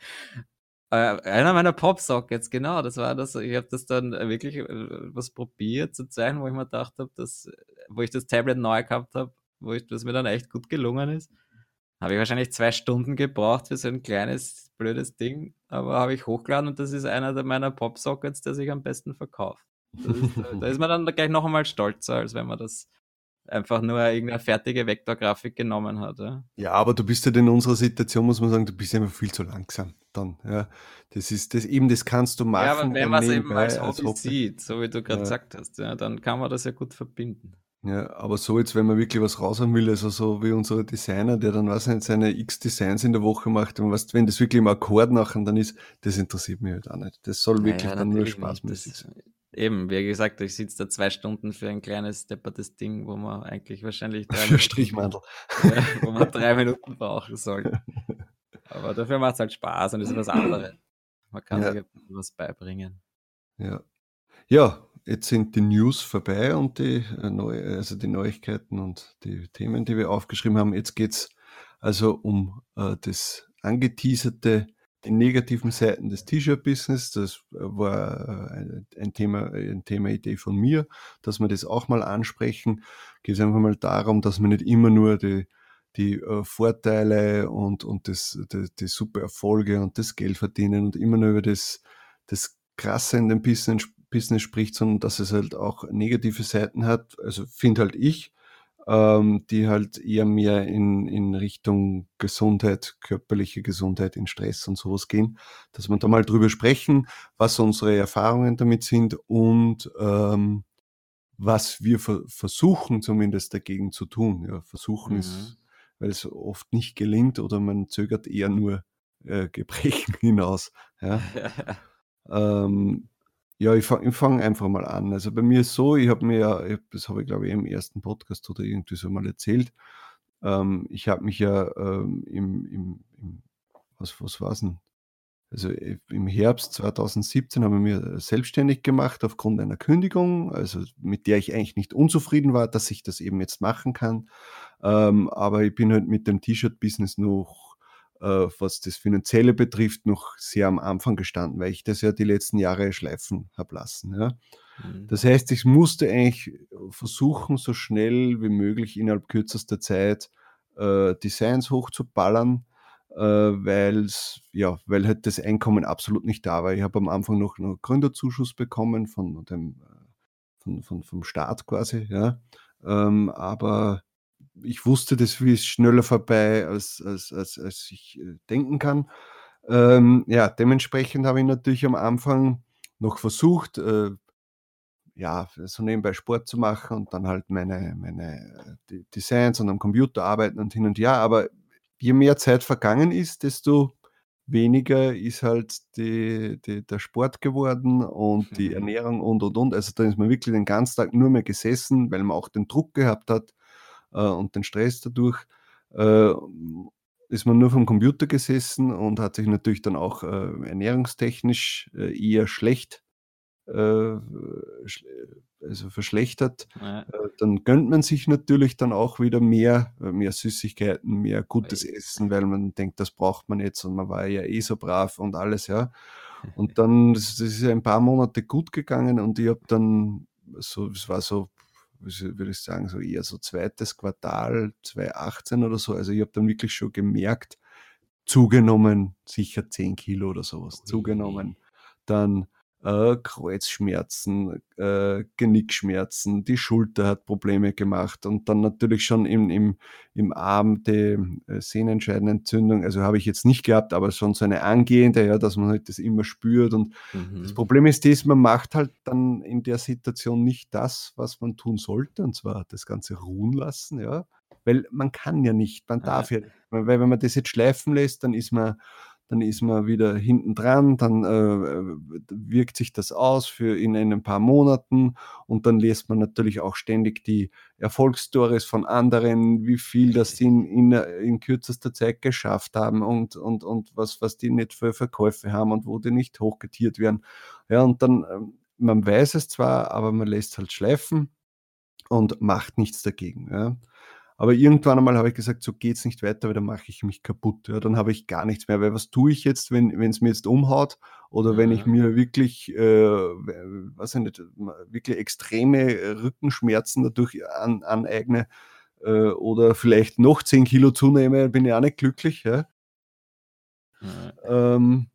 äh, einer meiner Pop-Sockets, genau, das war das. Ich habe das dann wirklich äh, was probiert zu zeichnen, wo ich mir gedacht habe, wo ich das Tablet neu gehabt habe, wo ich, das mir dann echt gut gelungen ist. Habe ich wahrscheinlich zwei Stunden gebraucht für so ein kleines, blödes Ding, aber habe ich hochgeladen und das ist einer meiner Pop-Sockets, der sich am besten verkauft. Ist, da ist man dann gleich noch einmal stolzer, als wenn man das einfach nur irgendeine fertige Vektorgrafik genommen hat. Ja. ja, aber du bist ja in unserer Situation, muss man sagen, du bist einfach viel zu langsam dann. Ja. Das ist das eben, das kannst du machen. Ja, aber wenn man es eben als Hobby, als Hobby, sieht, so wie du gerade ja. gesagt hast, ja, dann kann man das ja gut verbinden. Ja, aber so jetzt, wenn man wirklich was raus haben will, also so wie unser Designer, der dann, nicht, seine x Designs in der Woche macht und was, wenn das wirklich im Akkord nachher dann ist, das interessiert mich halt auch nicht. Das soll wirklich naja, dann nur spaßmäßig sein. Eben, wie gesagt, ich sitze da zwei Stunden für ein kleines deppertes Ding, wo man eigentlich wahrscheinlich drei für Strichmantel. Ja, wo man drei Minuten brauchen soll. Aber dafür macht es halt Spaß und ist was anderes. Man kann ja. sich was beibringen. Ja. Ja, jetzt sind die News vorbei und die, äh, neu, also die Neuigkeiten und die Themen, die wir aufgeschrieben haben. Jetzt geht es also um äh, das angeteaserte die negativen Seiten des T-Shirt-Business. Das war äh, ein Thema, ein Thema Idee von mir, dass wir das auch mal ansprechen. Geht es einfach mal darum, dass man nicht immer nur die, die Vorteile und, und das, die, die, super Erfolge und das Geld verdienen und immer nur über das, das Krasse in dem Business, Business spricht, sondern dass es halt auch negative Seiten hat. Also finde halt ich. Ähm, die halt eher mehr in, in Richtung Gesundheit, körperliche Gesundheit, in Stress und sowas gehen, dass wir da mal drüber sprechen, was unsere Erfahrungen damit sind und ähm, was wir ver versuchen zumindest dagegen zu tun. Ja, versuchen mhm. ist, weil es oft nicht gelingt oder man zögert eher nur äh, Gebrechen hinaus. Ja. ähm, ja, ich fange fang einfach mal an. Also bei mir ist so, ich habe mir das habe ich glaube ich im ersten Podcast oder irgendwie so mal erzählt, ähm, ich habe mich ja ähm, im, im, im, was, was es denn? Also äh, im Herbst 2017 habe ich mir selbstständig gemacht aufgrund einer Kündigung, also mit der ich eigentlich nicht unzufrieden war, dass ich das eben jetzt machen kann. Ähm, aber ich bin halt mit dem T-Shirt-Business noch was das Finanzielle betrifft, noch sehr am Anfang gestanden, weil ich das ja die letzten Jahre schleifen habe lassen. Ja. Mhm. Das heißt, ich musste eigentlich versuchen, so schnell wie möglich innerhalb kürzester Zeit äh, Designs hochzuballern, äh, weil's, ja, weil halt das Einkommen absolut nicht da war. Ich habe am Anfang noch einen Gründerzuschuss bekommen von dem, äh, von, von, vom Staat quasi, ja. Ähm, aber ich wusste, das ist schneller vorbei, als, als, als, als ich äh, denken kann. Ähm, ja, dementsprechend habe ich natürlich am Anfang noch versucht, äh, ja, so nebenbei Sport zu machen und dann halt meine, meine äh, Designs und am Computer arbeiten und hin und her. Aber je mehr Zeit vergangen ist, desto weniger ist halt die, die, der Sport geworden und die Ernährung und und und. Also da ist man wirklich den ganzen Tag nur mehr gesessen, weil man auch den Druck gehabt hat, äh, und den Stress dadurch, äh, ist man nur vom Computer gesessen und hat sich natürlich dann auch äh, ernährungstechnisch äh, eher schlecht äh, also verschlechtert, ja. Dann gönnt man sich natürlich dann auch wieder mehr, mehr Süßigkeiten, mehr gutes Essen, weil man denkt, das braucht man jetzt und man war ja eh so brav und alles, ja. Und dann, das ist ein paar Monate gut gegangen und ich habe dann so, es war so würde ich sagen, so eher so zweites Quartal 2018 oder so. Also ich habe dann wirklich schon gemerkt, zugenommen, sicher 10 Kilo oder sowas, zugenommen. Dann äh, Kreuzschmerzen, äh, Genickschmerzen, die Schulter hat Probleme gemacht und dann natürlich schon im, im, im Arm die äh, Sehnenscheidenentzündung, also habe ich jetzt nicht gehabt, aber schon so eine angehende, ja, dass man halt das immer spürt. Und mhm. das Problem ist das, man macht halt dann in der Situation nicht das, was man tun sollte und zwar das Ganze ruhen lassen, ja, weil man kann ja nicht, man darf ja, weil wenn man das jetzt schleifen lässt, dann ist man dann ist man wieder hinten dran, dann äh, wirkt sich das aus für in, in ein paar Monaten und dann liest man natürlich auch ständig die Erfolgsstories von anderen, wie viel das in, in, in kürzester Zeit geschafft haben und, und, und was, was die nicht für Verkäufe haben und wo die nicht hochgetiert werden. Ja, und dann, ähm, man weiß es zwar, aber man lässt halt schleifen und macht nichts dagegen. Ja. Aber irgendwann einmal habe ich gesagt, so geht es nicht weiter, weil dann mache ich mich kaputt. Ja, dann habe ich gar nichts mehr, weil was tue ich jetzt, wenn es mir jetzt umhaut oder mhm. wenn ich mhm. mir wirklich, äh, was ich nicht, wirklich extreme Rückenschmerzen dadurch an, aneigne äh, oder vielleicht noch 10 Kilo zunehme, bin ich auch nicht glücklich. Ja. Mhm. Ähm,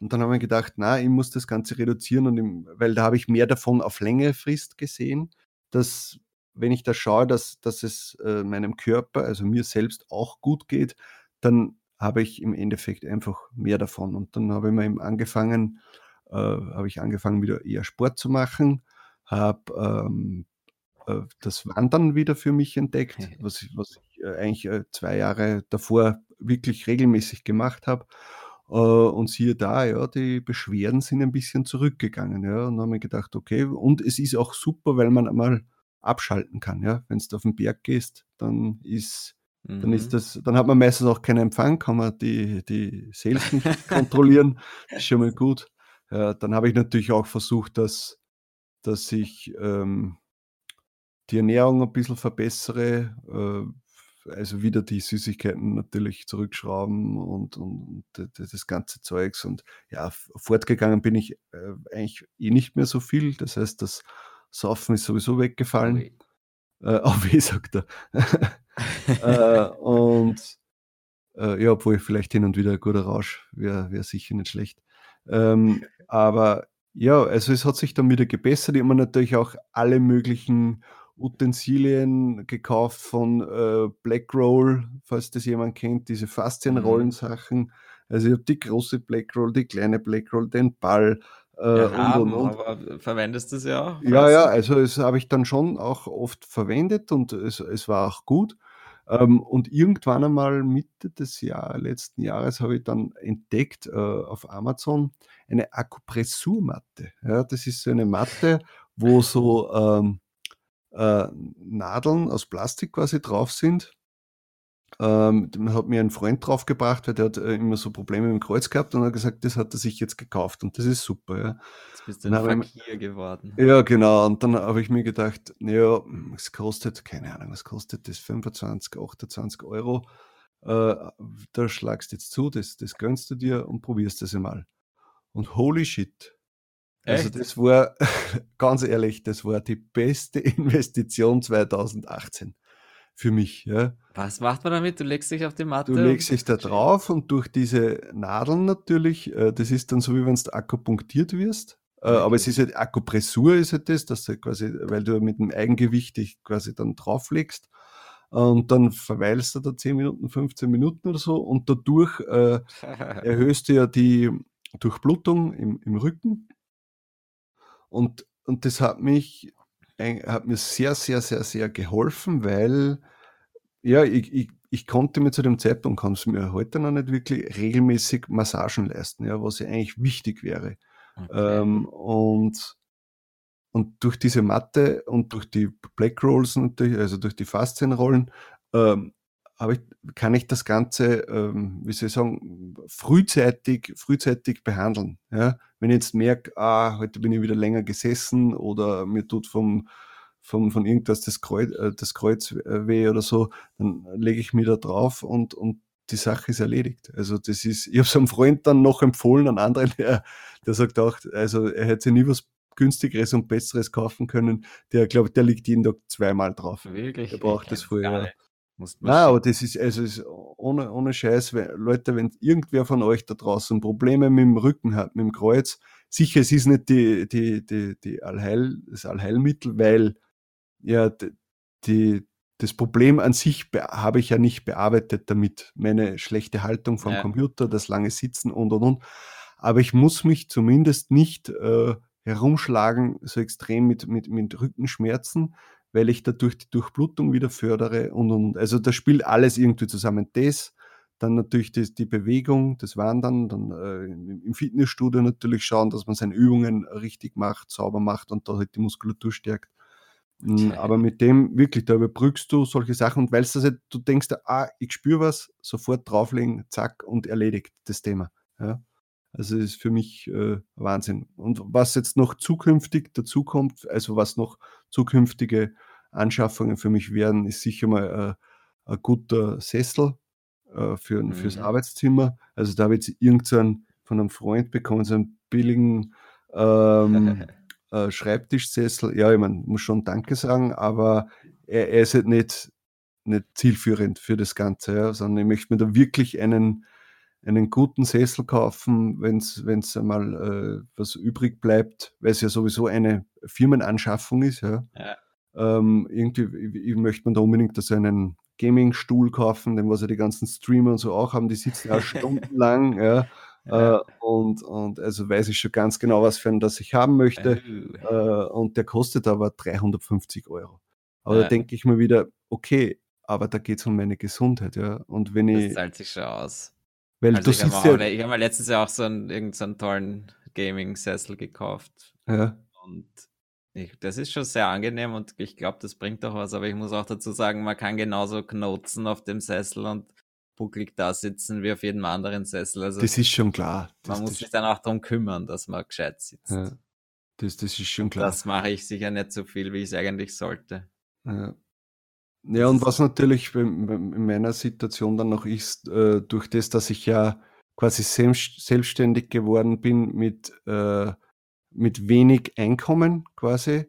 und dann haben wir gedacht, na, ich muss das Ganze reduzieren, und im, weil da habe ich mehr davon auf längere Frist gesehen, dass wenn ich da schaue, dass, dass es äh, meinem Körper, also mir selbst auch gut geht, dann habe ich im Endeffekt einfach mehr davon. Und dann habe ich mir eben angefangen, äh, habe ich angefangen, wieder eher Sport zu machen, habe ähm, äh, das Wandern wieder für mich entdeckt, was ich, was ich äh, eigentlich äh, zwei Jahre davor wirklich regelmäßig gemacht habe. Und siehe da, ja, die Beschwerden sind ein bisschen zurückgegangen. Ja, und dann habe ich gedacht, okay, und es ist auch super, weil man einmal abschalten kann. Ja? Wenn du auf den Berg gehst, dann ist, mhm. dann ist mhm. das, dann hat man meistens auch keinen Empfang, kann man die, die Sales nicht kontrollieren. Das ist schon mal gut. Ja, dann habe ich natürlich auch versucht, dass, dass ich ähm, die Ernährung ein bisschen verbessere, äh, also wieder die Süßigkeiten natürlich zurückschrauben und, und, das ganze Zeugs. Und ja, fortgegangen bin ich äh, eigentlich eh nicht mehr so viel. Das heißt, das Saufen ist sowieso weggefallen. Äh, auf weh, sagt er. äh, und äh, ja, obwohl vielleicht hin und wieder ein guter Rausch wäre wär sicher nicht schlecht. Ähm, aber ja, also es hat sich dann wieder gebessert. Ich habe natürlich auch alle möglichen Utensilien gekauft von äh, Blackroll, falls das jemand kennt, diese Faszienrollensachen. Mhm. Also ich habe die große Blackroll, die kleine Blackroll, den Ball. Äh, ja, und, und, und. Aber verwendest du es ja auch? Ja, ja, also das habe ich dann schon auch oft verwendet und es, es war auch gut. Ähm, und irgendwann einmal Mitte des Jahr, letzten Jahres habe ich dann entdeckt äh, auf Amazon eine Akupressurmatte. Ja, das ist so eine Matte, wo so ähm, äh, Nadeln aus Plastik quasi drauf sind. Ähm, hat mir ein Freund draufgebracht, weil der hat äh, immer so Probleme mit dem Kreuz gehabt und hat gesagt, das hat er sich jetzt gekauft und das ist super. Ja. Jetzt bist du ein Fakir geworden. Ja, genau. Und dann habe ich mir gedacht, ja, es kostet, keine Ahnung, was kostet das? 25, 28 Euro. Äh, da schlagst du jetzt zu, das, das gönnst du dir und probierst das einmal. Und holy shit. Also das war, ganz ehrlich, das war die beste Investition 2018 für mich. Ja. Was macht man damit? Du legst dich auf die Matte? Du legst dich da drauf und durch diese Nadeln natürlich, äh, das ist dann so, wie wenn du akupunktiert wirst. Äh, aber es ist halt Akupressur ist halt das, dass du quasi, weil du mit dem Eigengewicht dich quasi dann drauflegst und dann verweilst du da 10 Minuten, 15 Minuten oder so und dadurch äh, erhöhst du ja die Durchblutung im, im Rücken und, und das hat mich hat mir sehr, sehr, sehr, sehr geholfen, weil ja, ich, ich, ich konnte mir zu dem Zeitpunkt, kann es mir heute noch nicht wirklich regelmäßig Massagen leisten, ja, was ja eigentlich wichtig wäre. Okay. Ähm, und, und durch diese Matte und durch die Black Rolls natürlich, also durch die Faszienrollen, ähm, aber ich, kann ich das Ganze, ähm, wie soll ich sagen, frühzeitig, frühzeitig behandeln. Ja? Wenn ich jetzt merke, ah, heute bin ich wieder länger gesessen oder mir tut vom, vom, von irgendwas das Kreuz, äh, das Kreuz weh oder so, dann lege ich mir da drauf und, und die Sache ist erledigt. Also das ist, ich habe es einem Freund dann noch empfohlen, an anderen, der, der sagt auch, also er hätte sich nie was günstigeres und besseres kaufen können. Der, glaube der liegt jeden Tag zweimal drauf. Wirklich? Der braucht das vorher. Nein, aber das ist, also ist ohne, ohne Scheiß, wenn, Leute, wenn irgendwer von euch da draußen Probleme mit dem Rücken hat, mit dem Kreuz, sicher, es ist nicht die, die, die, die Allheil, das Allheilmittel, weil ja, die, das Problem an sich habe ich ja nicht bearbeitet damit. Meine schlechte Haltung vom ja. Computer, das lange Sitzen und und und. Aber ich muss mich zumindest nicht äh, herumschlagen, so extrem mit, mit, mit Rückenschmerzen, weil ich dadurch die Durchblutung wieder fördere und, und also das spielt alles irgendwie zusammen. Das, dann natürlich die, die Bewegung, das Wandern, dann äh, im Fitnessstudio natürlich schauen, dass man seine Übungen richtig macht, sauber macht und da halt die Muskulatur stärkt. Okay. Aber mit dem wirklich, da überbrückst du solche Sachen und weil das halt, du denkst, ah, ich spüre was, sofort drauflegen, zack und erledigt das Thema. Ja? Also das ist für mich äh, Wahnsinn. Und was jetzt noch zukünftig dazukommt, also was noch zukünftige Anschaffungen für mich werden, ist sicher mal äh, ein guter Sessel äh, für, mhm. fürs Arbeitszimmer. Also da habe ich jetzt irgendeinen von einem Freund bekommen, so einen billigen ähm, äh, Schreibtischsessel. Ja, ich meine, muss schon Danke sagen, aber er, er ist halt nicht, nicht zielführend für das Ganze, ja, sondern ich möchte mir da wirklich einen einen guten Sessel kaufen, wenn es einmal äh, was übrig bleibt, weil es ja sowieso eine Firmenanschaffung ist. Ja. ja. Ähm, irgendwie, ich, ich, möchte mir da unbedingt so einen Gaming-Stuhl kaufen, den was ja die ganzen Streamer und so auch haben, die sitzen ja stundenlang, ja. ja. Äh, und, und also weiß ich schon ganz genau, was für einen das ich haben möchte. Äh, und der kostet aber 350 Euro. Aber ja. da denke ich mir wieder, okay, aber da geht es um meine Gesundheit, ja. Und wenn das ich. Das zahlt sich schon aus. Weil also ich habe ja, hab mir letztes Jahr auch so einen, irgendeinen tollen Gaming-Sessel gekauft. Ja. Und ich, das ist schon sehr angenehm und ich glaube, das bringt auch was. Aber ich muss auch dazu sagen, man kann genauso knotzen auf dem Sessel und bucklig da sitzen wie auf jedem anderen Sessel. Also das ist schon klar. Das, man muss sich dann auch darum kümmern, dass man gescheit sitzt. Ja. Das, das ist schon klar. Das mache ich sicher nicht so viel, wie ich es eigentlich sollte. Ja. Ja, und was natürlich in meiner Situation dann noch ist, äh, durch das, dass ich ja quasi selbstständig geworden bin mit, äh, mit wenig Einkommen quasi,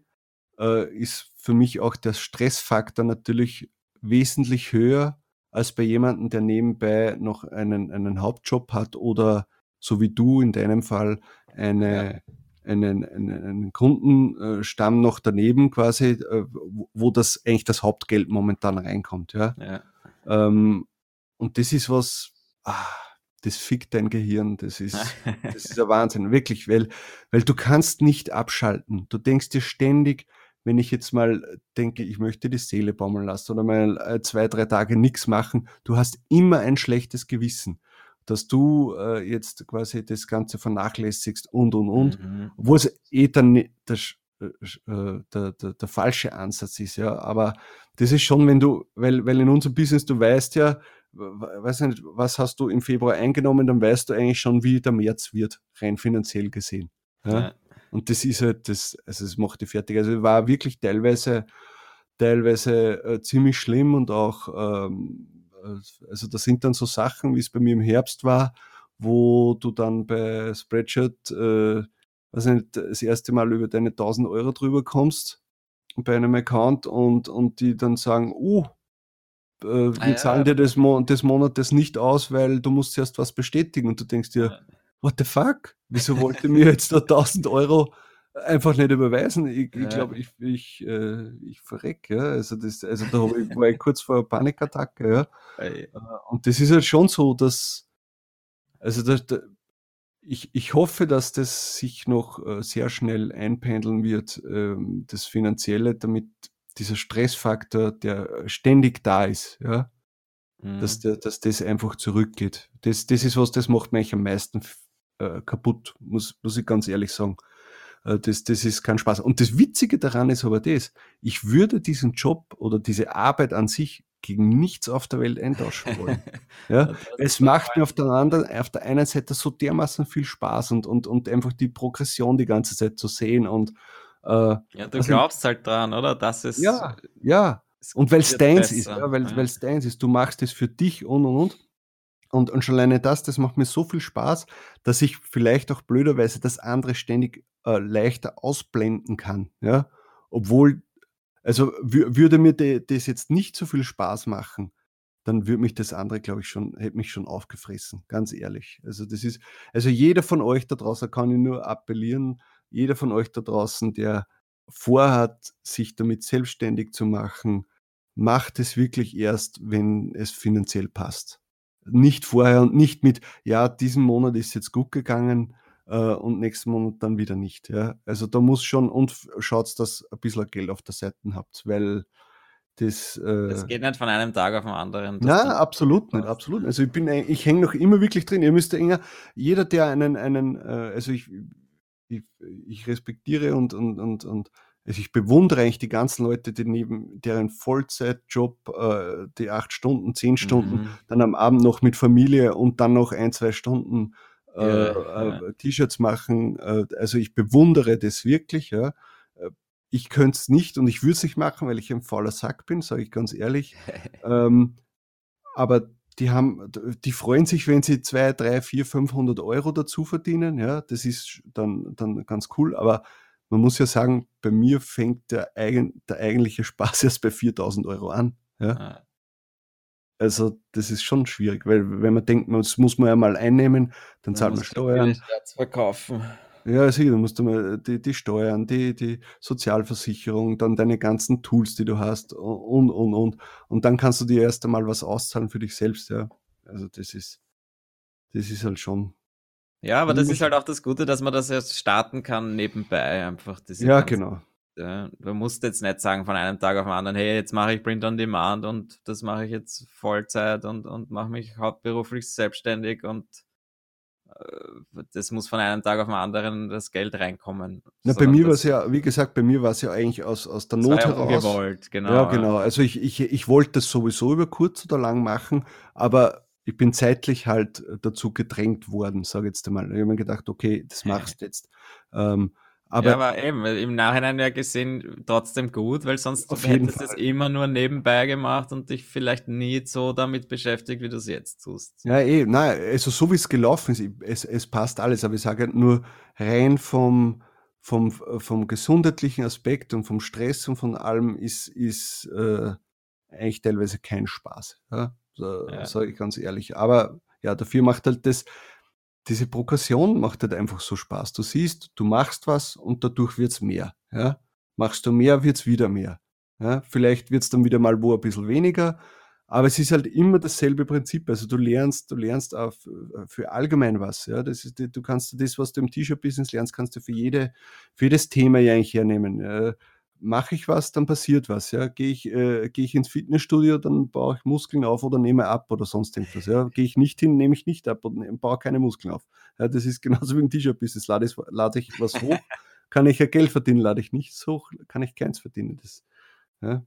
äh, ist für mich auch der Stressfaktor natürlich wesentlich höher als bei jemandem, der nebenbei noch einen, einen Hauptjob hat oder so wie du in deinem Fall eine, einen, einen, einen Kundenstamm noch daneben quasi, äh, wo das eigentlich das Hauptgeld momentan reinkommt. Ja. ja. Ähm, und das ist was, ah, das fickt dein Gehirn, das ist, das ist ein Wahnsinn, wirklich, weil, weil du kannst nicht abschalten. Du denkst dir ständig, wenn ich jetzt mal denke, ich möchte die Seele baumeln lassen oder mal äh, zwei, drei Tage nichts machen, du hast immer ein schlechtes Gewissen, dass du äh, jetzt quasi das Ganze vernachlässigst und, und, und, mhm. wo es eh dann das, äh, äh, der, der, der falsche Ansatz ist, ja, aber das ist schon, wenn du, weil, weil in unserem Business, du weißt ja, weiß nicht, was hast du im Februar eingenommen, dann weißt du eigentlich schon, wie der März wird, rein finanziell gesehen. Ja? ja. Und das ist halt das, also es macht die fertig. Also war wirklich teilweise, teilweise äh, ziemlich schlimm und auch, ähm, also da sind dann so Sachen, wie es bei mir im Herbst war, wo du dann bei Spreadshirt, äh, weiß nicht, das erste Mal über deine 1000 Euro drüber kommst bei einem Account und, und die dann sagen, uh, äh, wir ah, zahlen ja. dir des, Mo des Monates nicht aus, weil du musst erst was bestätigen und du denkst dir, what the fuck? Wieso wollte mir jetzt da 1000 Euro einfach nicht überweisen? Ich glaube, ich, glaub, ich, ich, äh, ich verreck, ja. Also, das, also da ich, war ich kurz vor einer Panikattacke, ja. Äh, und das ist halt schon so, dass, also das, da, ich, ich hoffe, dass das sich noch äh, sehr schnell einpendeln wird, ähm, das Finanzielle, damit dieser Stressfaktor, der ständig da ist, ja, mhm. dass, der, dass das einfach zurückgeht. Das, das ist was, das macht mich am meisten äh, kaputt, muss, muss ich ganz ehrlich sagen. Äh, das, das ist kein Spaß. Und das Witzige daran ist aber das, ich würde diesen Job oder diese Arbeit an sich gegen nichts auf der Welt eintauschen wollen. ja? Es macht mir auf der, anderen, auf der einen Seite so dermaßen viel Spaß und, und, und einfach die Progression die ganze Zeit zu sehen und äh, ja, du glaubst halt dran, oder? Das ist ja, ja. Und weil es deins ist, ja, weil ja. es deins ist, du machst es für dich und und und. Und, und schon alleine das, das macht mir so viel Spaß, dass ich vielleicht auch blöderweise das andere ständig äh, leichter ausblenden kann. Ja? Obwohl, also würde mir das jetzt nicht so viel Spaß machen, dann würde mich das andere, glaube ich, schon, hätte mich schon aufgefressen, ganz ehrlich. Also das ist, also jeder von euch da draußen kann ich nur appellieren, jeder von euch da draußen, der vorhat, sich damit selbstständig zu machen, macht es wirklich erst, wenn es finanziell passt. Nicht vorher und nicht mit, ja, diesen Monat ist jetzt gut gegangen äh, und nächsten Monat dann wieder nicht. Ja. Also da muss schon und schaut, dass ein bisschen Geld auf der Seite habt, weil das, äh, das geht nicht von einem Tag auf den anderen. Nein, absolut nicht, absolut. Also ich bin, ich hänge noch immer wirklich drin. Ihr müsst enger, jeder, der einen, einen, äh, also ich, ich, ich respektiere und, und, und, und also ich bewundere eigentlich die ganzen Leute, die neben deren Vollzeitjob, äh, die acht Stunden, zehn Stunden, mhm. dann am Abend noch mit Familie und dann noch ein, zwei Stunden ja, äh, T-Shirts machen. Äh, also ich bewundere das wirklich. Ja. Äh, ich könnte es nicht und ich würde es nicht machen, weil ich ein fauler Sack bin, sage ich ganz ehrlich. ähm, aber die haben, die freuen sich, wenn sie zwei, drei, vier, 500 Euro dazu verdienen. Ja, das ist dann, dann ganz cool. Aber man muss ja sagen, bei mir fängt der, eigen, der eigentliche Spaß erst bei 4000 Euro an. Ja. Ah. Also, das ist schon schwierig, weil wenn man denkt, das muss man ja mal einnehmen, dann zahlt man Steuern. verkaufen. Ja, sicher, dann musst du mal die, die Steuern, die, die Sozialversicherung, dann deine ganzen Tools, die du hast und, und, und. Und dann kannst du dir erst einmal was auszahlen für dich selbst, ja. Also das ist, das ist halt schon. Ja, aber das ist halt auch das Gute, dass man das erst starten kann nebenbei einfach. ja, genau. Ja, du musst jetzt nicht sagen von einem Tag auf den anderen, hey, jetzt mache ich Print on Demand und das mache ich jetzt Vollzeit und, und mache mich hauptberuflich selbstständig und äh, das muss von einem Tag auf den anderen das Geld reinkommen. Na, bei mir war es ja, wie gesagt, bei mir war es ja eigentlich aus, aus der Not heraus. Gewollt, genau. Ja, genau. Also ich, ich, ich wollte das sowieso über kurz oder lang machen, aber ich bin zeitlich halt dazu gedrängt worden, sage ich jetzt einmal. Ich habe mir gedacht, okay, das machst du jetzt. Ähm, aber, ja, aber eben, im Nachhinein ja gesehen trotzdem gut, weil sonst auf hättest du es immer nur nebenbei gemacht und dich vielleicht nie so damit beschäftigt, wie du es jetzt tust. Ja, eh, nein, also so wie es gelaufen ist, es, es passt alles, aber ich sage halt nur rein vom, vom, vom gesundheitlichen Aspekt und vom Stress und von allem ist, ist äh, eigentlich teilweise kein Spaß. Ja? So, ja. Sage ich ganz ehrlich. Aber ja, dafür macht halt das, diese Progression macht halt einfach so Spaß. Du siehst, du machst was und dadurch wird's mehr. Ja? Machst du mehr, wird's wieder mehr. Ja? Vielleicht wird's dann wieder mal wo ein bisschen weniger, aber es ist halt immer dasselbe Prinzip. Also du lernst, du lernst auch für allgemein was. Ja? Das ist, du kannst das, was du im T-Shirt-Business lernst, kannst du für, jede, für jedes Thema ja eigentlich hernehmen. Mache ich was, dann passiert was. Ja? Gehe ich, äh, geh ich ins Fitnessstudio, dann baue ich Muskeln auf oder nehme ab oder sonst irgendwas. Ja? Gehe ich nicht hin, nehme ich nicht ab und ne, baue keine Muskeln auf. Ja, das ist genauso wie im T-Shirt-Business. Lade, lade ich was hoch, kann ich ja Geld verdienen. Lade ich nichts hoch, kann ich keins verdienen. Das, ja?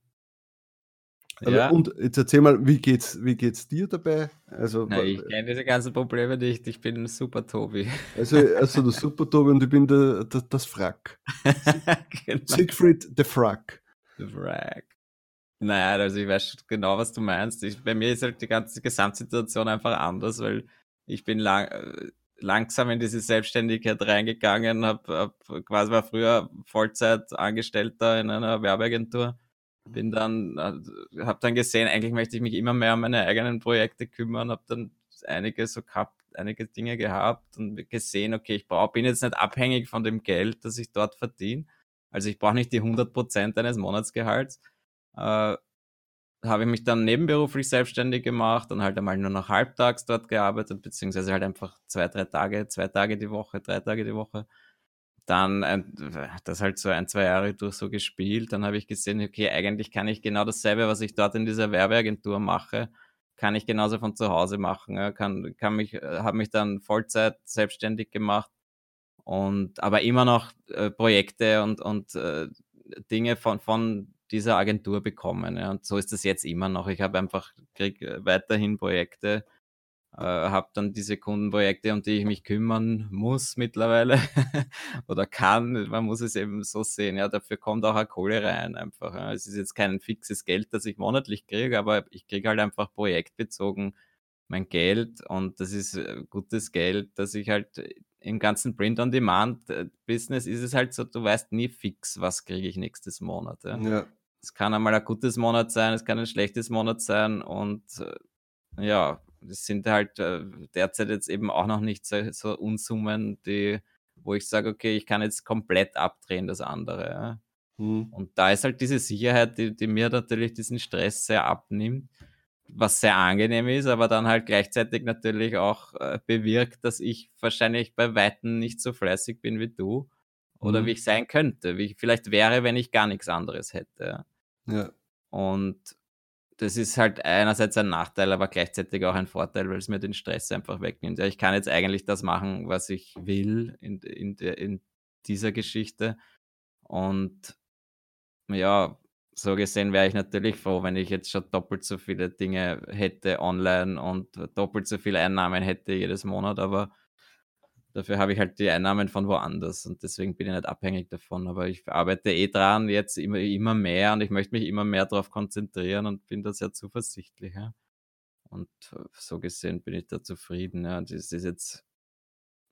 Ja. Und jetzt erzähl mal, wie geht's, wie geht's dir dabei? Also, Na, ich kenne diese ganzen Probleme nicht. Ich bin super Tobi. Also, also der Super Tobi und ich bin der, der das Frack. genau. Siegfried der Frack. Der Frack. Naja, also ich weiß genau, was du meinst. Ich, bei mir ist halt die ganze Gesamtsituation einfach anders, weil ich bin lang, äh, langsam in diese Selbstständigkeit reingegangen, hab, hab quasi war früher Vollzeitangestellter in einer Werbeagentur bin dann, äh, habe dann gesehen, eigentlich möchte ich mich immer mehr um meine eigenen Projekte kümmern, habe dann einige so gehabt, einige Dinge gehabt und gesehen, okay, ich brauche, bin jetzt nicht abhängig von dem Geld, das ich dort verdiene. Also ich brauche nicht die 100% eines Monatsgehalts. Äh, habe ich mich dann nebenberuflich selbstständig gemacht und halt einmal nur noch halbtags dort gearbeitet, beziehungsweise halt einfach zwei, drei Tage, zwei Tage die Woche, drei Tage die Woche dann ein, das halt so ein, zwei Jahre durch so gespielt. Dann habe ich gesehen, okay, eigentlich kann ich genau dasselbe, was ich dort in dieser Werbeagentur mache, kann ich genauso von zu Hause machen. Kann, kann mich, äh, habe mich dann Vollzeit selbstständig gemacht und aber immer noch äh, Projekte und, und äh, Dinge von, von dieser Agentur bekommen. Ja. Und so ist es jetzt immer noch. Ich habe einfach, krieg äh, weiterhin Projekte äh, habe dann diese Kundenprojekte, um die ich mich kümmern muss mittlerweile oder kann. Man muss es eben so sehen. Ja, dafür kommt auch eine Kohle rein einfach. Ja. Es ist jetzt kein fixes Geld, das ich monatlich kriege, aber ich kriege halt einfach projektbezogen mein Geld und das ist äh, gutes Geld, dass ich halt im ganzen Print-on-Demand-Business ist es halt so, du weißt nie fix, was kriege ich nächstes Monat. Ja. ja. Es kann einmal ein gutes Monat sein, es kann ein schlechtes Monat sein und äh, ja, das sind halt äh, derzeit jetzt eben auch noch nicht so, so Unsummen, die, wo ich sage, okay, ich kann jetzt komplett abdrehen, das andere. Ja. Mhm. Und da ist halt diese Sicherheit, die, die mir natürlich diesen Stress sehr abnimmt, was sehr angenehm ist, aber dann halt gleichzeitig natürlich auch äh, bewirkt, dass ich wahrscheinlich bei Weitem nicht so fleißig bin wie du oder mhm. wie ich sein könnte, wie ich vielleicht wäre, wenn ich gar nichts anderes hätte. Ja. Und das ist halt einerseits ein Nachteil, aber gleichzeitig auch ein Vorteil, weil es mir den Stress einfach wegnimmt. Ja, ich kann jetzt eigentlich das machen, was ich will in, in, in dieser Geschichte. Und ja, so gesehen wäre ich natürlich froh, wenn ich jetzt schon doppelt so viele Dinge hätte online und doppelt so viele Einnahmen hätte jedes Monat, aber Dafür habe ich halt die Einnahmen von woanders und deswegen bin ich nicht abhängig davon. Aber ich arbeite eh dran, jetzt immer, immer mehr und ich möchte mich immer mehr darauf konzentrieren und bin da sehr zuversichtlich. Ja. Und äh, so gesehen bin ich da zufrieden. Ja. Das ist jetzt,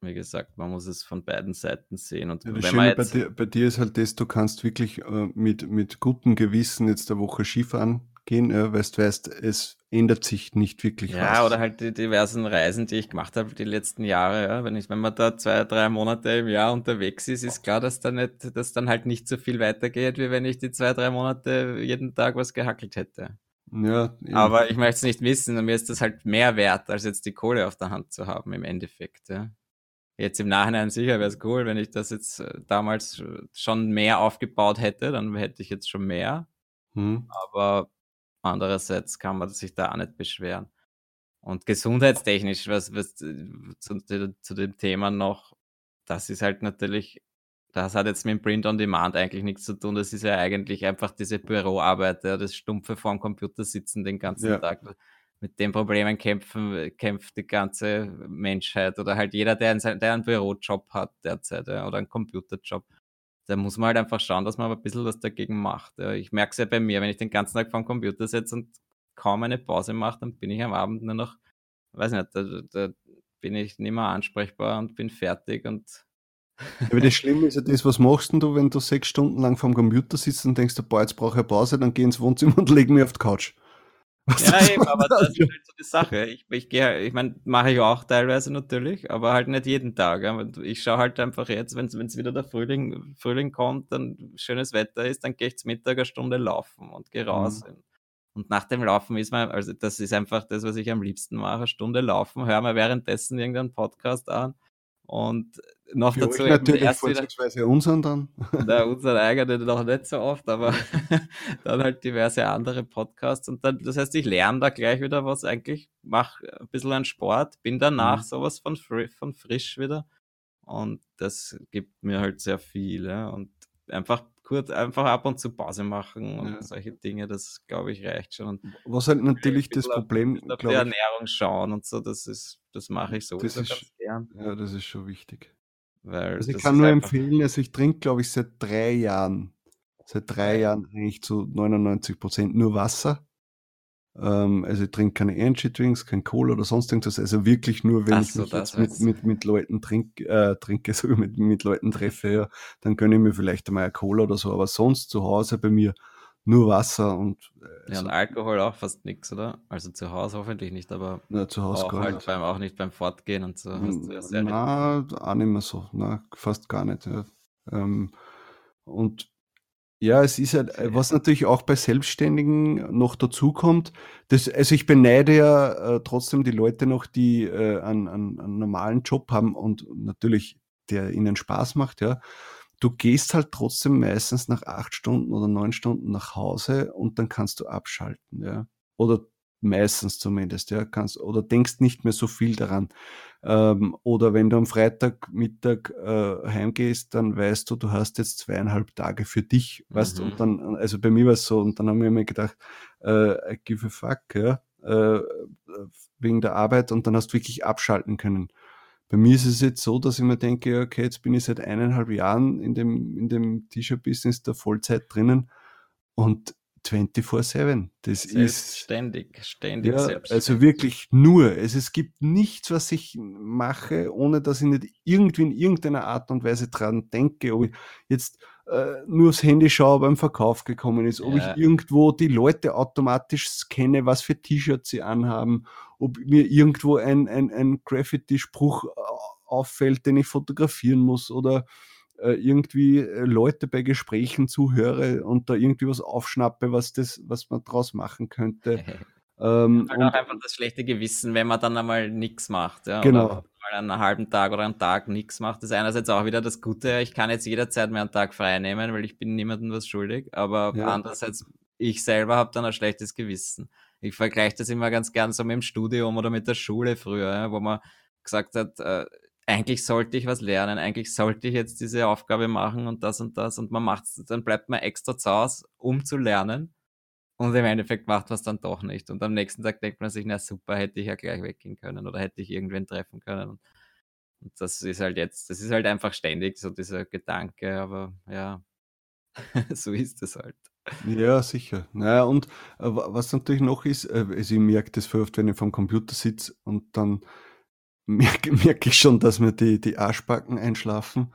wie gesagt, man muss es von beiden Seiten sehen. Und ja, das Schöne bei dir, bei dir ist halt das, du kannst wirklich äh, mit, mit gutem Gewissen jetzt der Woche Skifahren gehen, äh, weil du weißt, es ändert sich nicht wirklich ja, was. Ja, oder halt die diversen Reisen, die ich gemacht habe die letzten Jahre. Ja. Wenn, ich, wenn man da zwei, drei Monate im Jahr unterwegs ist, ist klar, dass, da nicht, dass dann halt nicht so viel weitergeht, wie wenn ich die zwei, drei Monate jeden Tag was gehackelt hätte. Ja, Aber ich möchte es nicht wissen und mir ist das halt mehr wert, als jetzt die Kohle auf der Hand zu haben im Endeffekt. Ja. Jetzt im Nachhinein sicher wäre es cool, wenn ich das jetzt äh, damals schon mehr aufgebaut hätte, dann hätte ich jetzt schon mehr. Hm. Aber Andererseits kann man sich da auch nicht beschweren. Und gesundheitstechnisch, was, was zu, zu dem Thema noch, das ist halt natürlich, das hat jetzt mit Print on Demand eigentlich nichts zu tun. Das ist ja eigentlich einfach diese Büroarbeit, ja, das stumpfe vorm Computer sitzen den ganzen ja. Tag. Mit den Problemen kämpfen, kämpft die ganze Menschheit oder halt jeder, der einen, der einen Bürojob hat derzeit ja, oder einen Computerjob da muss man halt einfach schauen, dass man ein bisschen was dagegen macht. Ich merke es ja bei mir, wenn ich den ganzen Tag vor dem Computer sitze und kaum eine Pause mache, dann bin ich am Abend nur noch, weiß nicht, da, da bin ich nicht mehr ansprechbar und bin fertig und aber das Schlimme ist ja das, was machst du, wenn du sechs Stunden lang vor dem Computer sitzt und denkst, boah, jetzt brauche ich eine Pause, dann geh ins Wohnzimmer und leg mich auf die Couch. Ja, eben, aber das ist halt so die Sache. Ich, ich gehe, ich meine, mache ich auch teilweise natürlich, aber halt nicht jeden Tag. Ich schaue halt einfach jetzt, wenn es wieder der Frühling, Frühling kommt, dann schönes Wetter ist, dann gehe ich zum Mittag eine Stunde laufen und gehe raus. Mhm. Und nach dem Laufen ist man, also das ist einfach das, was ich am liebsten mache, eine Stunde laufen, höre mir währenddessen irgendeinen Podcast an und noch Für dazu natürlich erst vorzugsweise unseren dann. Na, unseren eigenen noch nicht so oft, aber dann halt diverse andere Podcasts. Und dann, das heißt, ich lerne da gleich wieder was eigentlich, mache ein bisschen an Sport, bin danach mhm. sowas von, von frisch wieder. Und das gibt mir halt sehr viel. Ja. Und einfach kurz, einfach ab und zu Pause machen und ja. solche Dinge, das glaube ich reicht schon. Und was halt natürlich das Problem, auf die Ernährung schauen und so, das ist, das mache ich sowieso das ist, gern. Ja, das ist schon wichtig. Also ich kann nur empfehlen, also ich trinke, glaube ich, seit drei Jahren, seit drei Jahren eigentlich zu 99 Prozent nur Wasser. Ähm, also ich trinke keine Energy Drinks, kein Cola oder sonst irgendwas. Also wirklich nur, wenn Ach ich so, mich jetzt mit, mit, mit Leuten trink, äh, trinke, so mit, mit Leuten treffe, ja, dann gönne ich mir vielleicht einmal ein Cola oder so. Aber sonst zu Hause bei mir nur Wasser und. Äh, ja, und Alkohol auch fast nichts, oder? Also zu Hause hoffentlich nicht, aber na, zu Hause auch, halt beim, auch nicht beim Fortgehen und so. Du ja na, auch nicht mehr so. Na, fast gar nicht. Ja. Ähm, und ja, es ist halt, was natürlich auch bei Selbstständigen noch dazu kommt, das, also ich beneide ja äh, trotzdem die Leute noch, die äh, einen, einen, einen normalen Job haben und natürlich der ihnen Spaß macht, ja du gehst halt trotzdem meistens nach acht Stunden oder neun Stunden nach Hause und dann kannst du abschalten, ja. Oder meistens zumindest, ja, kannst, oder denkst nicht mehr so viel daran. Ähm, oder wenn du am Freitagmittag äh, heimgehst, dann weißt du, du hast jetzt zweieinhalb Tage für dich, weißt mhm. und dann, also bei mir war es so, und dann haben wir mir gedacht, äh, I give a fuck, ja, äh, wegen der Arbeit und dann hast du wirklich abschalten können. Bei mir ist es jetzt so, dass ich mir denke, okay, jetzt bin ich seit eineinhalb Jahren in dem, in dem T-Shirt-Business der Vollzeit drinnen und 24-7. Das ist ständig, ständig ja, Also wirklich nur. Also es gibt nichts, was ich mache, ohne dass ich nicht irgendwie in irgendeiner Art und Weise dran denke, ob ich jetzt äh, nur aufs Handy schaue, beim Verkauf gekommen ist, ob ja. ich irgendwo die Leute automatisch scanne, was für T-Shirts sie anhaben, ob mir irgendwo ein, ein, ein Graffiti-Spruch äh, auffällt, den ich fotografieren muss oder äh, irgendwie äh, Leute bei Gesprächen zuhöre und da irgendwie was aufschnappe, was das, was man draus machen könnte. ähm, halt auch einfach das schlechte Gewissen, wenn man dann einmal nichts macht. Ja, genau mal einen halben Tag oder einen Tag nichts macht, ist einerseits auch wieder das Gute. Ich kann jetzt jederzeit mir einen Tag frei nehmen, weil ich bin niemandem was schuldig. Aber ja. andererseits, ich selber habe dann ein schlechtes Gewissen. Ich vergleiche das immer ganz gern so mit dem Studium oder mit der Schule früher, wo man gesagt hat, äh, eigentlich sollte ich was lernen, eigentlich sollte ich jetzt diese Aufgabe machen und das und das und man macht dann bleibt man extra zu Hause, um zu lernen und im Endeffekt macht man es dann doch nicht. Und am nächsten Tag denkt man sich, na super, hätte ich ja gleich weggehen können oder hätte ich irgendwen treffen können. Und das ist halt jetzt, das ist halt einfach ständig so dieser Gedanke, aber ja, so ist es halt. Ja, sicher. Naja, und äh, was natürlich noch ist, äh, also ich merke das voll oft, wenn ich vom Computer sitze und dann merke, merke ich schon, dass mir die, die Arschbacken einschlafen.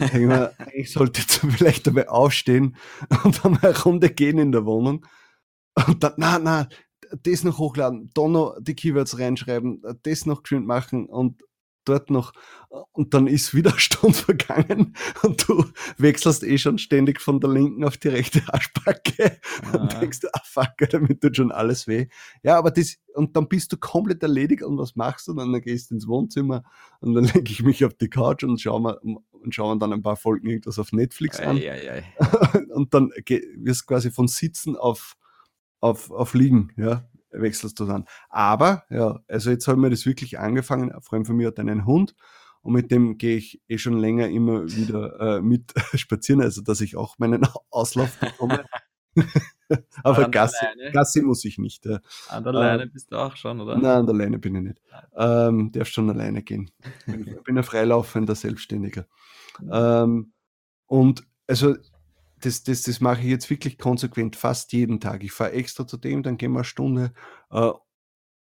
Ich, mir, ich sollte jetzt vielleicht dabei aufstehen und dann eine Runde gehen in der Wohnung. Und dann, na, na, das noch hochladen, da noch die Keywords reinschreiben, das noch geschwind machen und dort noch. Und dann ist wieder eine Stunde vergangen und du wechselst eh schon ständig von der linken auf die rechte Arschbacke ah. und denkst, ah fuck, damit tut schon alles weh. Ja, aber das, und dann bist du komplett erledigt und was machst du? dann, dann gehst du ins Wohnzimmer und dann lege ich mich auf die Couch und schaue mir, und schauen dann ein paar Folgen irgendwas auf Netflix an. Ei, ei, ei. und dann wirst du quasi von Sitzen auf auf, auf Liegen, ja, wechselst du dann. Aber, ja, also jetzt haben wir das wirklich angefangen. Ein Freund von mir hat einen Hund und mit dem gehe ich eh schon länger immer wieder äh, mit spazieren, also dass ich auch meinen Auslauf bekomme. Aber Gassi, Gassi, muss ich nicht. Ja. An der Leine äh, bist du auch schon, oder? Nein, an der Leine bin ich nicht. Ähm, darf schon alleine gehen. Ich bin, ein freilaufender Selbstständiger. Ähm, und also das, das, das mache ich jetzt wirklich konsequent fast jeden Tag. Ich fahre extra zu dem, dann gehen wir eine Stunde äh,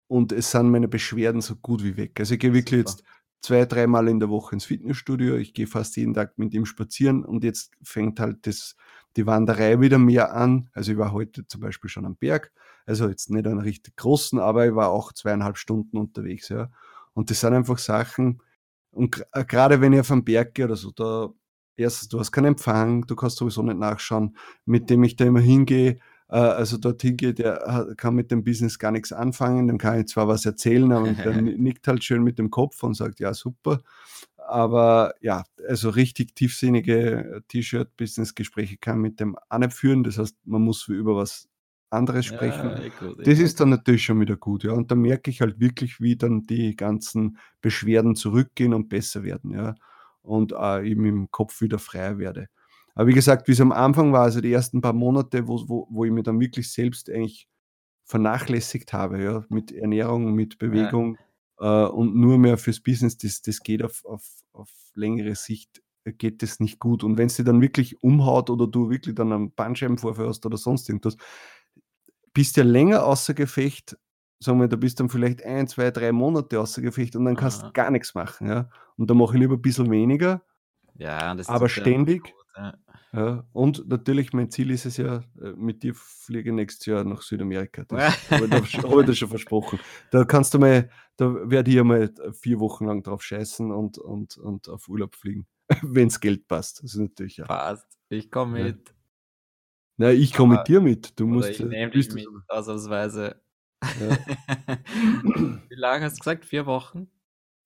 und es sind meine Beschwerden so gut wie weg. Also ich gehe wirklich Super. jetzt zwei, dreimal in der Woche ins Fitnessstudio, ich gehe fast jeden Tag mit ihm spazieren und jetzt fängt halt das, die Wanderei wieder mehr an. Also ich war heute zum Beispiel schon am Berg, Also jetzt nicht einen richtig großen, aber ich war auch zweieinhalb Stunden unterwegs, ja. Und das sind einfach Sachen, und äh, gerade wenn ich auf einen Berg gehe oder so, da erstens, du hast keinen Empfang, du kannst sowieso nicht nachschauen, mit dem ich da immer hingehe, äh, also dorthin geht, der kann mit dem Business gar nichts anfangen, dem kann ich zwar was erzählen, aber der nickt halt schön mit dem Kopf und sagt, ja, super. Aber ja, also richtig tiefsinnige T-Shirt-Business-Gespräche kann mit dem auch führen. Das heißt, man muss über was anderes sprechen. Ja, eh gut, eh das gut. ist dann natürlich schon wieder gut, ja. Und da merke ich halt wirklich, wie dann die ganzen Beschwerden zurückgehen und besser werden, ja. Und äh, eben im Kopf wieder freier werde. Aber wie gesagt, wie es am Anfang war, also die ersten paar Monate, wo, wo, wo ich mir dann wirklich selbst eigentlich vernachlässigt habe, ja, mit Ernährung, mit Bewegung ja. äh, und nur mehr fürs Business, das, das geht auf, auf, auf längere Sicht, äh, geht das nicht gut. Und wenn es dir dann wirklich umhaut oder du wirklich dann einen Bandscheibenvorfall hast oder sonst irgendwas, bist ja länger außer Gefecht, sagen wir, da bist dann vielleicht ein, zwei, drei Monate außer Gefecht und dann kannst du gar nichts machen. Ja? Und da mache ich lieber ein bisschen weniger, ja, aber ständig. Gut, ja. Ja, und natürlich, mein Ziel ist es ja, äh, mit dir fliege ich nächstes Jahr nach Südamerika. Das habe ich, dir schon versprochen. Da kannst du mal, da werde ich ja mal vier Wochen lang drauf scheißen und, und, und auf Urlaub fliegen, wenn es Geld passt. Das ist natürlich ja. Passt. Ich komme mit. Ja. Na, ich komme mit dir mit. Du musst. Ich nehme dich mit, ausnahmsweise. Ja. Wie lange hast du gesagt? Vier Wochen?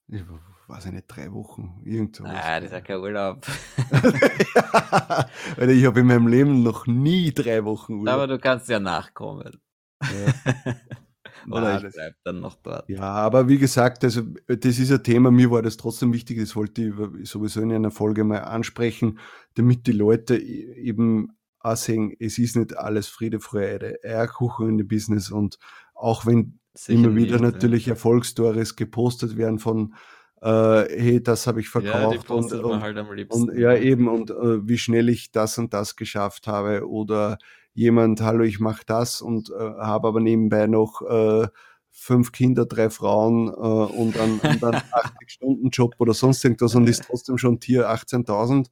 Ich weiß ich nicht, drei Wochen. Irgend Nein, das ist ja kein Urlaub. Weil ich habe in meinem Leben noch nie drei Wochen Urlaub. Aber du kannst ja nachkommen. Ja. Oder ich bleibe dann noch dort. Ja, aber wie gesagt, also das ist ein Thema, mir war das trotzdem wichtig, das wollte ich sowieso in einer Folge mal ansprechen, damit die Leute e-, eben auch sehen, es ist nicht alles Friede, Freude, Eierkuchen in dem Business und auch wenn Sicher immer wieder nicht, natürlich ja. Erfolgsstories gepostet werden von äh, hey, das habe ich verkauft. Ja, und, und, halt. Und, ja, eben, und äh, wie schnell ich das und das geschafft habe. Oder jemand, hallo, ich mache das und äh, habe aber nebenbei noch äh, fünf Kinder, drei Frauen äh, und dann, und dann 80-Stunden-Job oder sonst irgendwas und ist trotzdem schon Tier 18.000.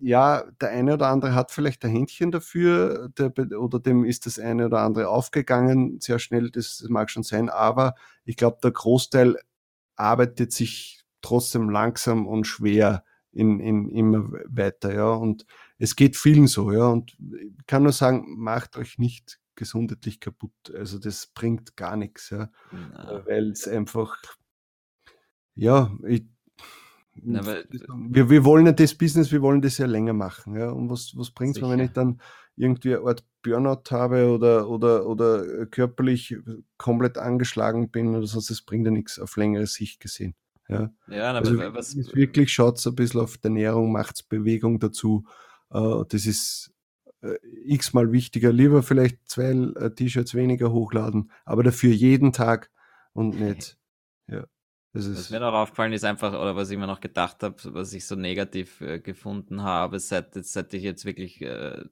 Ja, der eine oder andere hat vielleicht ein Händchen dafür der, oder dem ist das eine oder andere aufgegangen, sehr schnell, das mag schon sein, aber ich glaube, der Großteil arbeitet sich trotzdem langsam und schwer in, in immer weiter, ja. Und es geht vielen so, ja. Und ich kann nur sagen, macht euch nicht gesundheitlich kaputt. Also das bringt gar nichts, ja. Weil es einfach, ja, ich, Na, wir, wir wollen ja das Business, wir wollen das ja länger machen, ja. Und was, was bringt es mir, wenn ich dann irgendwie eine Art Burnout habe oder, oder, oder körperlich komplett angeschlagen bin oder sonst, das bringt ja nichts auf längere Sicht gesehen. Ja, ja aber also, was, wirklich schaut ein bisschen auf die Ernährung, macht Bewegung dazu. Uh, das ist uh, x-mal wichtiger. Lieber vielleicht zwei T-Shirts weniger hochladen, aber dafür jeden Tag und nicht. Ja. Was mir noch aufgefallen ist einfach, oder was ich mir noch gedacht habe, was ich so negativ äh, gefunden habe, seit, seit ich jetzt wirklich äh,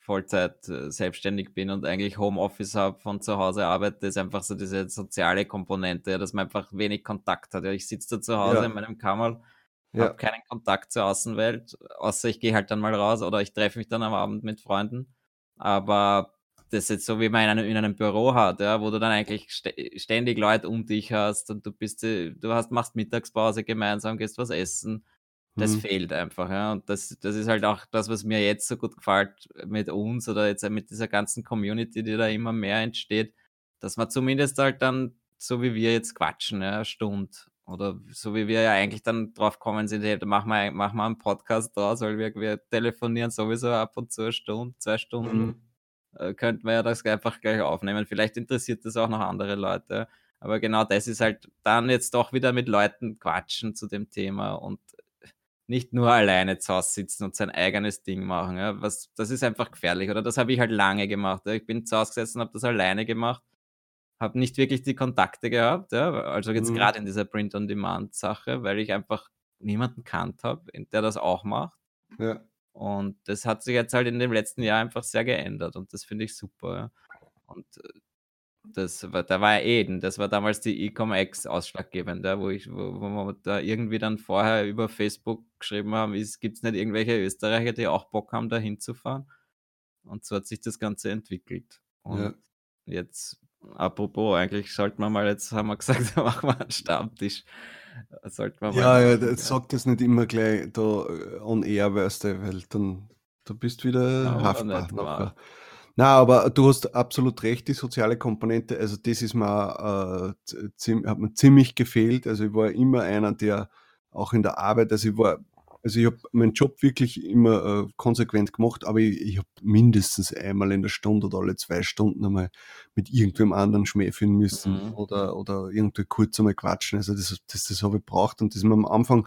Vollzeit äh, selbstständig bin und eigentlich Homeoffice habe, von zu Hause arbeite, ist einfach so diese soziale Komponente, dass man einfach wenig Kontakt hat. Ja, ich sitze da zu Hause ja. in meinem Kammer, ja. habe keinen Kontakt zur Außenwelt, außer ich gehe halt dann mal raus oder ich treffe mich dann am Abend mit Freunden. Aber das ist jetzt so, wie man in einem, in einem Büro hat, ja, wo du dann eigentlich ständig Leute um dich hast und du bist, äh, du hast, machst Mittagspause gemeinsam, gehst was essen das mhm. fehlt einfach, ja. Und das, das ist halt auch das, was mir jetzt so gut gefällt mit uns oder jetzt mit dieser ganzen Community, die da immer mehr entsteht, dass man zumindest halt dann, so wie wir jetzt quatschen, ja, eine Stunde. Oder so wie wir ja eigentlich dann drauf kommen sind, hey, machen wir, machen wir einen Podcast draus, weil wir, wir telefonieren sowieso ab und zu eine Stunde, zwei Stunden. Mhm. Äh, könnten wir ja das einfach gleich aufnehmen. Vielleicht interessiert das auch noch andere Leute. Aber genau das ist halt dann jetzt doch wieder mit Leuten quatschen zu dem Thema und nicht nur alleine zu Hause sitzen und sein eigenes Ding machen. Ja. Was, das ist einfach gefährlich, oder? Das habe ich halt lange gemacht. Ja. Ich bin zu Hause gesessen und habe das alleine gemacht. Habe nicht wirklich die Kontakte gehabt, ja. also jetzt mhm. gerade in dieser Print-on-Demand-Sache, weil ich einfach niemanden kannt habe, der das auch macht. Ja. Und das hat sich jetzt halt in dem letzten Jahr einfach sehr geändert und das finde ich super. Ja. Und äh, das war, da war ja Eden, das war damals die Ecom-X ausschlaggebend, ja, wo, ich, wo, wo wir da irgendwie dann vorher über Facebook geschrieben haben, gibt es nicht irgendwelche Österreicher, die auch Bock haben, da hinzufahren? Und so hat sich das Ganze entwickelt. Und ja. jetzt, apropos, eigentlich sollten wir mal, jetzt haben wir gesagt, da machen wir einen Stammtisch. Sollten wir mal Ja, ja, machen, das nicht immer gleich da äh, on air, weißt du, weil dann da bist du wieder Aber haftbar. Na, aber du hast absolut recht, die soziale Komponente, also das ist mir, äh, hat mir ziemlich gefehlt. Also ich war immer einer, der auch in der Arbeit, also ich war, also ich habe meinen Job wirklich immer äh, konsequent gemacht, aber ich, ich habe mindestens einmal in der Stunde oder alle zwei Stunden einmal mit irgendwem anderen schmäfeln müssen Mhm. oder, oder irgendwie kurz einmal quatschen. Also das, das, das habe ich braucht und das ist mir am Anfang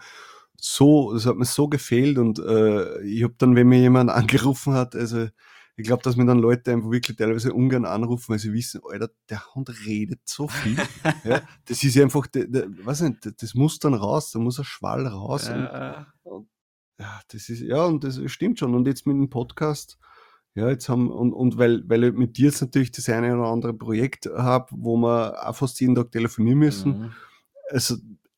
so, das hat mir so gefehlt und äh, ich habe dann, wenn mir jemand angerufen hat, also ich glaube, dass mir dann Leute einfach wirklich teilweise ungern anrufen, weil sie wissen, Alter, der Hund redet so viel. ja, das ist einfach, der, der, weiß nicht, das muss dann raus, da muss ein Schwall raus. Und, ja, das ist, ja, und das stimmt schon. Und jetzt mit dem Podcast, ja, jetzt haben, und, und weil, weil ich mit dir jetzt natürlich das eine oder andere Projekt habe, wo wir auch fast jeden Tag telefonieren müssen. mhm. Also,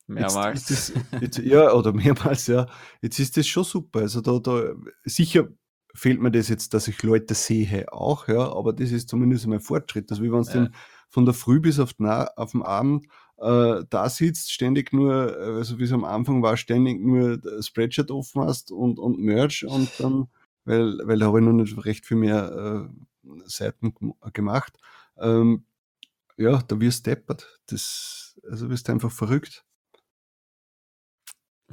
Mehrmals. Jetzt das, jetzt, ja, oder mehrmals, ja. Jetzt ist das schon super. Also da, da, sicher fehlt mir das jetzt, dass ich Leute sehe auch, ja, aber das ist zumindest mein Fortschritt. Also wie wenn es Ja. dann von der Früh bis auf, den, auf den Abend äh, da sitzt, ständig nur, äh, also wie es am Anfang war, ständig nur Spreadshirt offen hast und, und Merch und dann, weil, weil da habe ich noch nicht recht viel mehr äh, Seiten gem- gemacht. Ähm, ja, da wirst du deppert. Das, also wirst du einfach verrückt.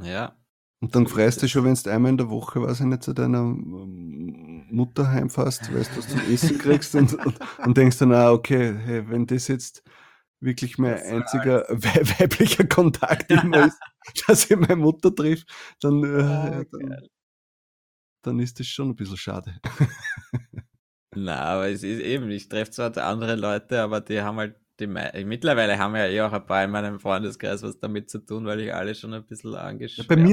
Ja. Und dann freust du schon, wenn du einmal in der Woche, weiß ich nicht, zu deiner ähm, Mutter heimfährst, weißt du, was du zum Essen kriegst und, und, und denkst dann, ah, okay, hey, wenn das jetzt wirklich mein Das einziger wei- weiblicher Kontakt immer ist, dass ich meine Mutter trifft, dann, Ah, äh, dann, geil. dann ist das schon ein bisschen schade. Na, aber es ist eben, ich treffe zwar andere Leute, aber die haben halt, die mittlerweile haben ja eh auch ein paar in meinem Freundeskreis was damit zu tun, weil ich alle schon ein bisschen Ja, angeschwärzt bei mir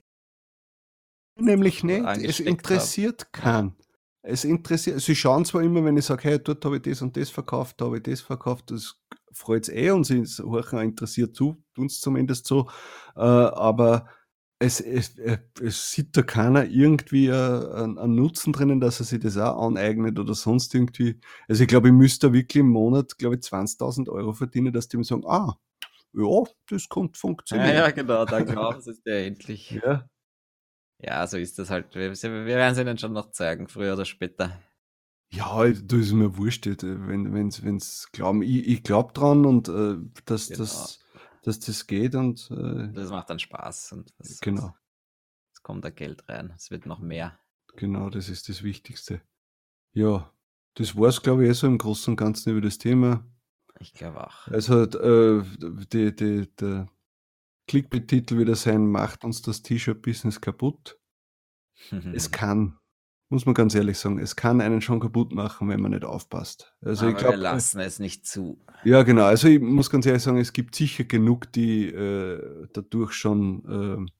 nämlich nicht. Es interessiert keinen. Es interessiert, sie schauen zwar immer, wenn ich sage, hey, dort habe ich das und das verkauft, da habe ich das verkauft, das freut es eh und sie horchen auch interessiert zu, tun es zumindest so, äh, aber es, es, äh, es sieht da keiner irgendwie äh, einen, einen Nutzen drinnen, dass er sich das auch aneignet oder sonst irgendwie. Also ich glaube, ich müsste da wirklich im Monat, glaube ich, 20.000 Euro verdienen, dass die mir sagen, ah, ja, das kommt Ja, funktionieren. ja, genau, dann glauben sie es dir endlich. ja. Ja, so ist das halt. Wir, wir werden es ihnen schon noch zeigen, früher oder später. Ja, da ist mir wurscht, äh, wenn wenn's wenn's glauben. Ich, ich glaube dran und äh, dass, Genau. das, dass das geht und äh, Das macht dann Spaß und es, genau, es kommt da Geld rein. Es wird noch mehr. genau, das ist das Wichtigste. Ja, das war's, glaube ich, eh so im Großen und Ganzen über das Thema. Ich glaube auch. Also äh, die, die, der Clickbait-Titel wieder sein, macht uns das T-Shirt-Business kaputt. Es kann, muss man ganz ehrlich sagen, es kann einen schon kaputt machen, wenn man nicht aufpasst. Also aber ich glaube, wir lassen es nicht zu. Ja, genau. Also ich muss ganz ehrlich sagen, es gibt sicher genug, die äh, dadurch schon äh,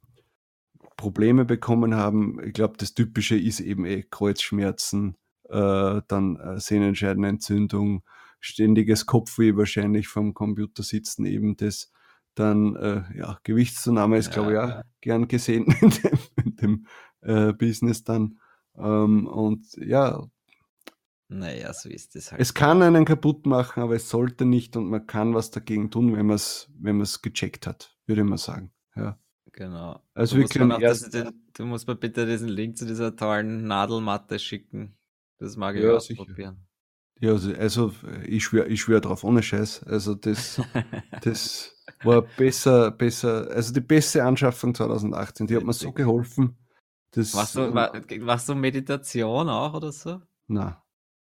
Probleme bekommen haben. Ich glaube, das Typische ist eben eh Kreuzschmerzen, äh, dann äh, Sehnenscheidenentzündung, ständiges Kopfweh wahrscheinlich vom Computer sitzen, eben das. Dann, äh, ja, Gewichtszunahme ist, glaube ich, Ja. auch gern gesehen in dem, in dem äh, Business dann. Ähm, und ja, Naja, so ist es halt. es kann einen kaputt machen, aber es sollte nicht und man kann was dagegen tun, wenn man es wenn man's gecheckt hat, würde ich mal sagen. Ja. Genau. Also du, musst wirklich mir ein noch das, erst- den, du musst mir bitte diesen Link zu dieser tollen Nadelmatte schicken. Das mag ich Ja, ausprobieren. Ja, also, also ich schwöre ich schwör drauf, ohne Scheiß. Also das, das war besser, besser, also die beste Anschaffung 2018. Die hat mir so geholfen. Das, Machst du, ma- machst du Meditation auch oder so? na,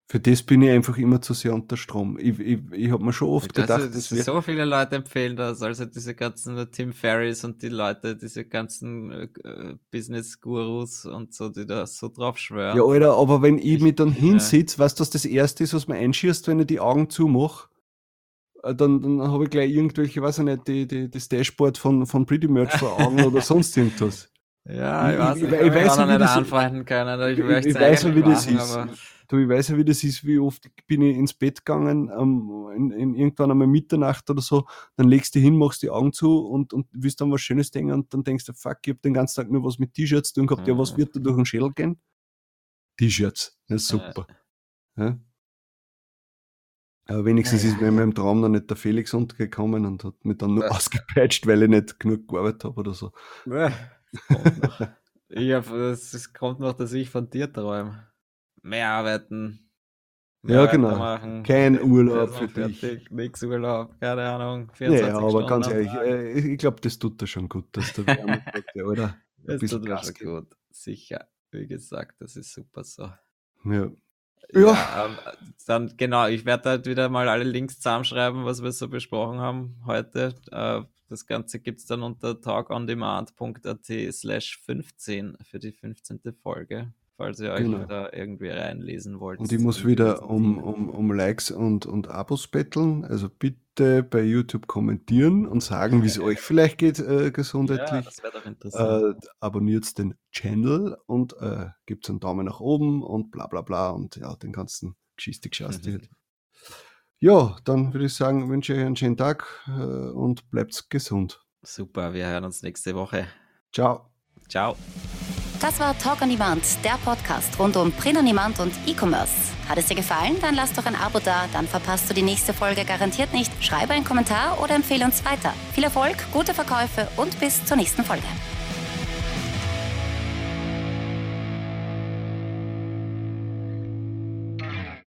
für das bin ich einfach immer zu sehr unter Strom. Ich, ich, ich habe mir schon oft Also, gedacht, das das wär, so viele Leute empfehlen das, also diese ganzen äh, Tim Ferriss und die Leute, diese ganzen äh, äh, Business-Gurus und so, die da so drauf schwören. Ja, Alter, aber wenn ich mich dann Ja. hinsitze, weißt du, was das Erste ist, was mir einschießt, wenn ich die Augen zumache? Äh, Dann, dann habe ich gleich irgendwelche, weiß ich nicht, die, die, das Dashboard von, von Pretty Merch vor Augen oder sonst irgendwas. Ja, ich, Ich- weiß ich- ich ich, weiß ja, nicht anfreunden können. Ich, Ich, ich weiß ja, wie das machen, ist. Du, ich weiß ja, wie das ist, wie oft bin ich ins Bett gegangen, ähm, in, in, irgendwann einmal Mitternacht oder so, dann legst du hin, machst die Augen zu und, und willst dann was Schönes denken und dann denkst du, fuck, ich habe den ganzen Tag nur was mit T-Shirts zu tun gehabt, ja, was Mhm. wird da durch den Schädel gehen? T-Shirts, ja, super. Ja. Aber wenigstens ist mir in meinem Traum noch nicht der Felix untergekommen und hat mich dann nur ausgepeitscht, weil ich nicht genug gearbeitet habe oder so. ich hab, es kommt noch, dass ich von dir träume. Mehr arbeiten. Mehr ja, genau. Machen, Kein Urlaub für dich. Nix Urlaub, keine Ahnung. 24 ja, aber Stunden ganz ehrlich, äh, ich glaube, das tut dir schon gut, dass du oder? Das tut mir schon gut, sicher. Wie gesagt, das ist super so. Ja. Ja. ja ähm, dann genau, ich werde halt wieder mal alle Links zusammenschreiben, was wir so besprochen haben heute. Äh, das Ganze gibt es dann unter talkondemand.at slash 15 für die 15. Folge, falls ihr euch genau. da irgendwie reinlesen wollt. Und ich muss wieder um, um, um Likes und, und Abos betteln. Also bitte bei YouTube kommentieren und sagen, wie es euch vielleicht geht äh, gesundheitlich. Ja, das wäre doch interessant. Äh, abonniert den Channel und äh, gibt einen Daumen nach oben und bla bla bla und ja, den ganzen Geschichte geschasst. Mhm. Ja, dann würde ich sagen, wünsche ich euch einen schönen Tag äh, und bleibt gesund. Super, wir hören uns nächste Woche. Ciao. Ciao. Das war Talk on Demand, der Podcast rund um Print on Demand und E-Commerce. Hat es dir gefallen? Dann lass doch ein Abo da, dann verpasst du die nächste Folge garantiert nicht. Schreibe einen Kommentar oder empfehle uns weiter. Viel Erfolg, gute Verkäufe und bis zur nächsten Folge.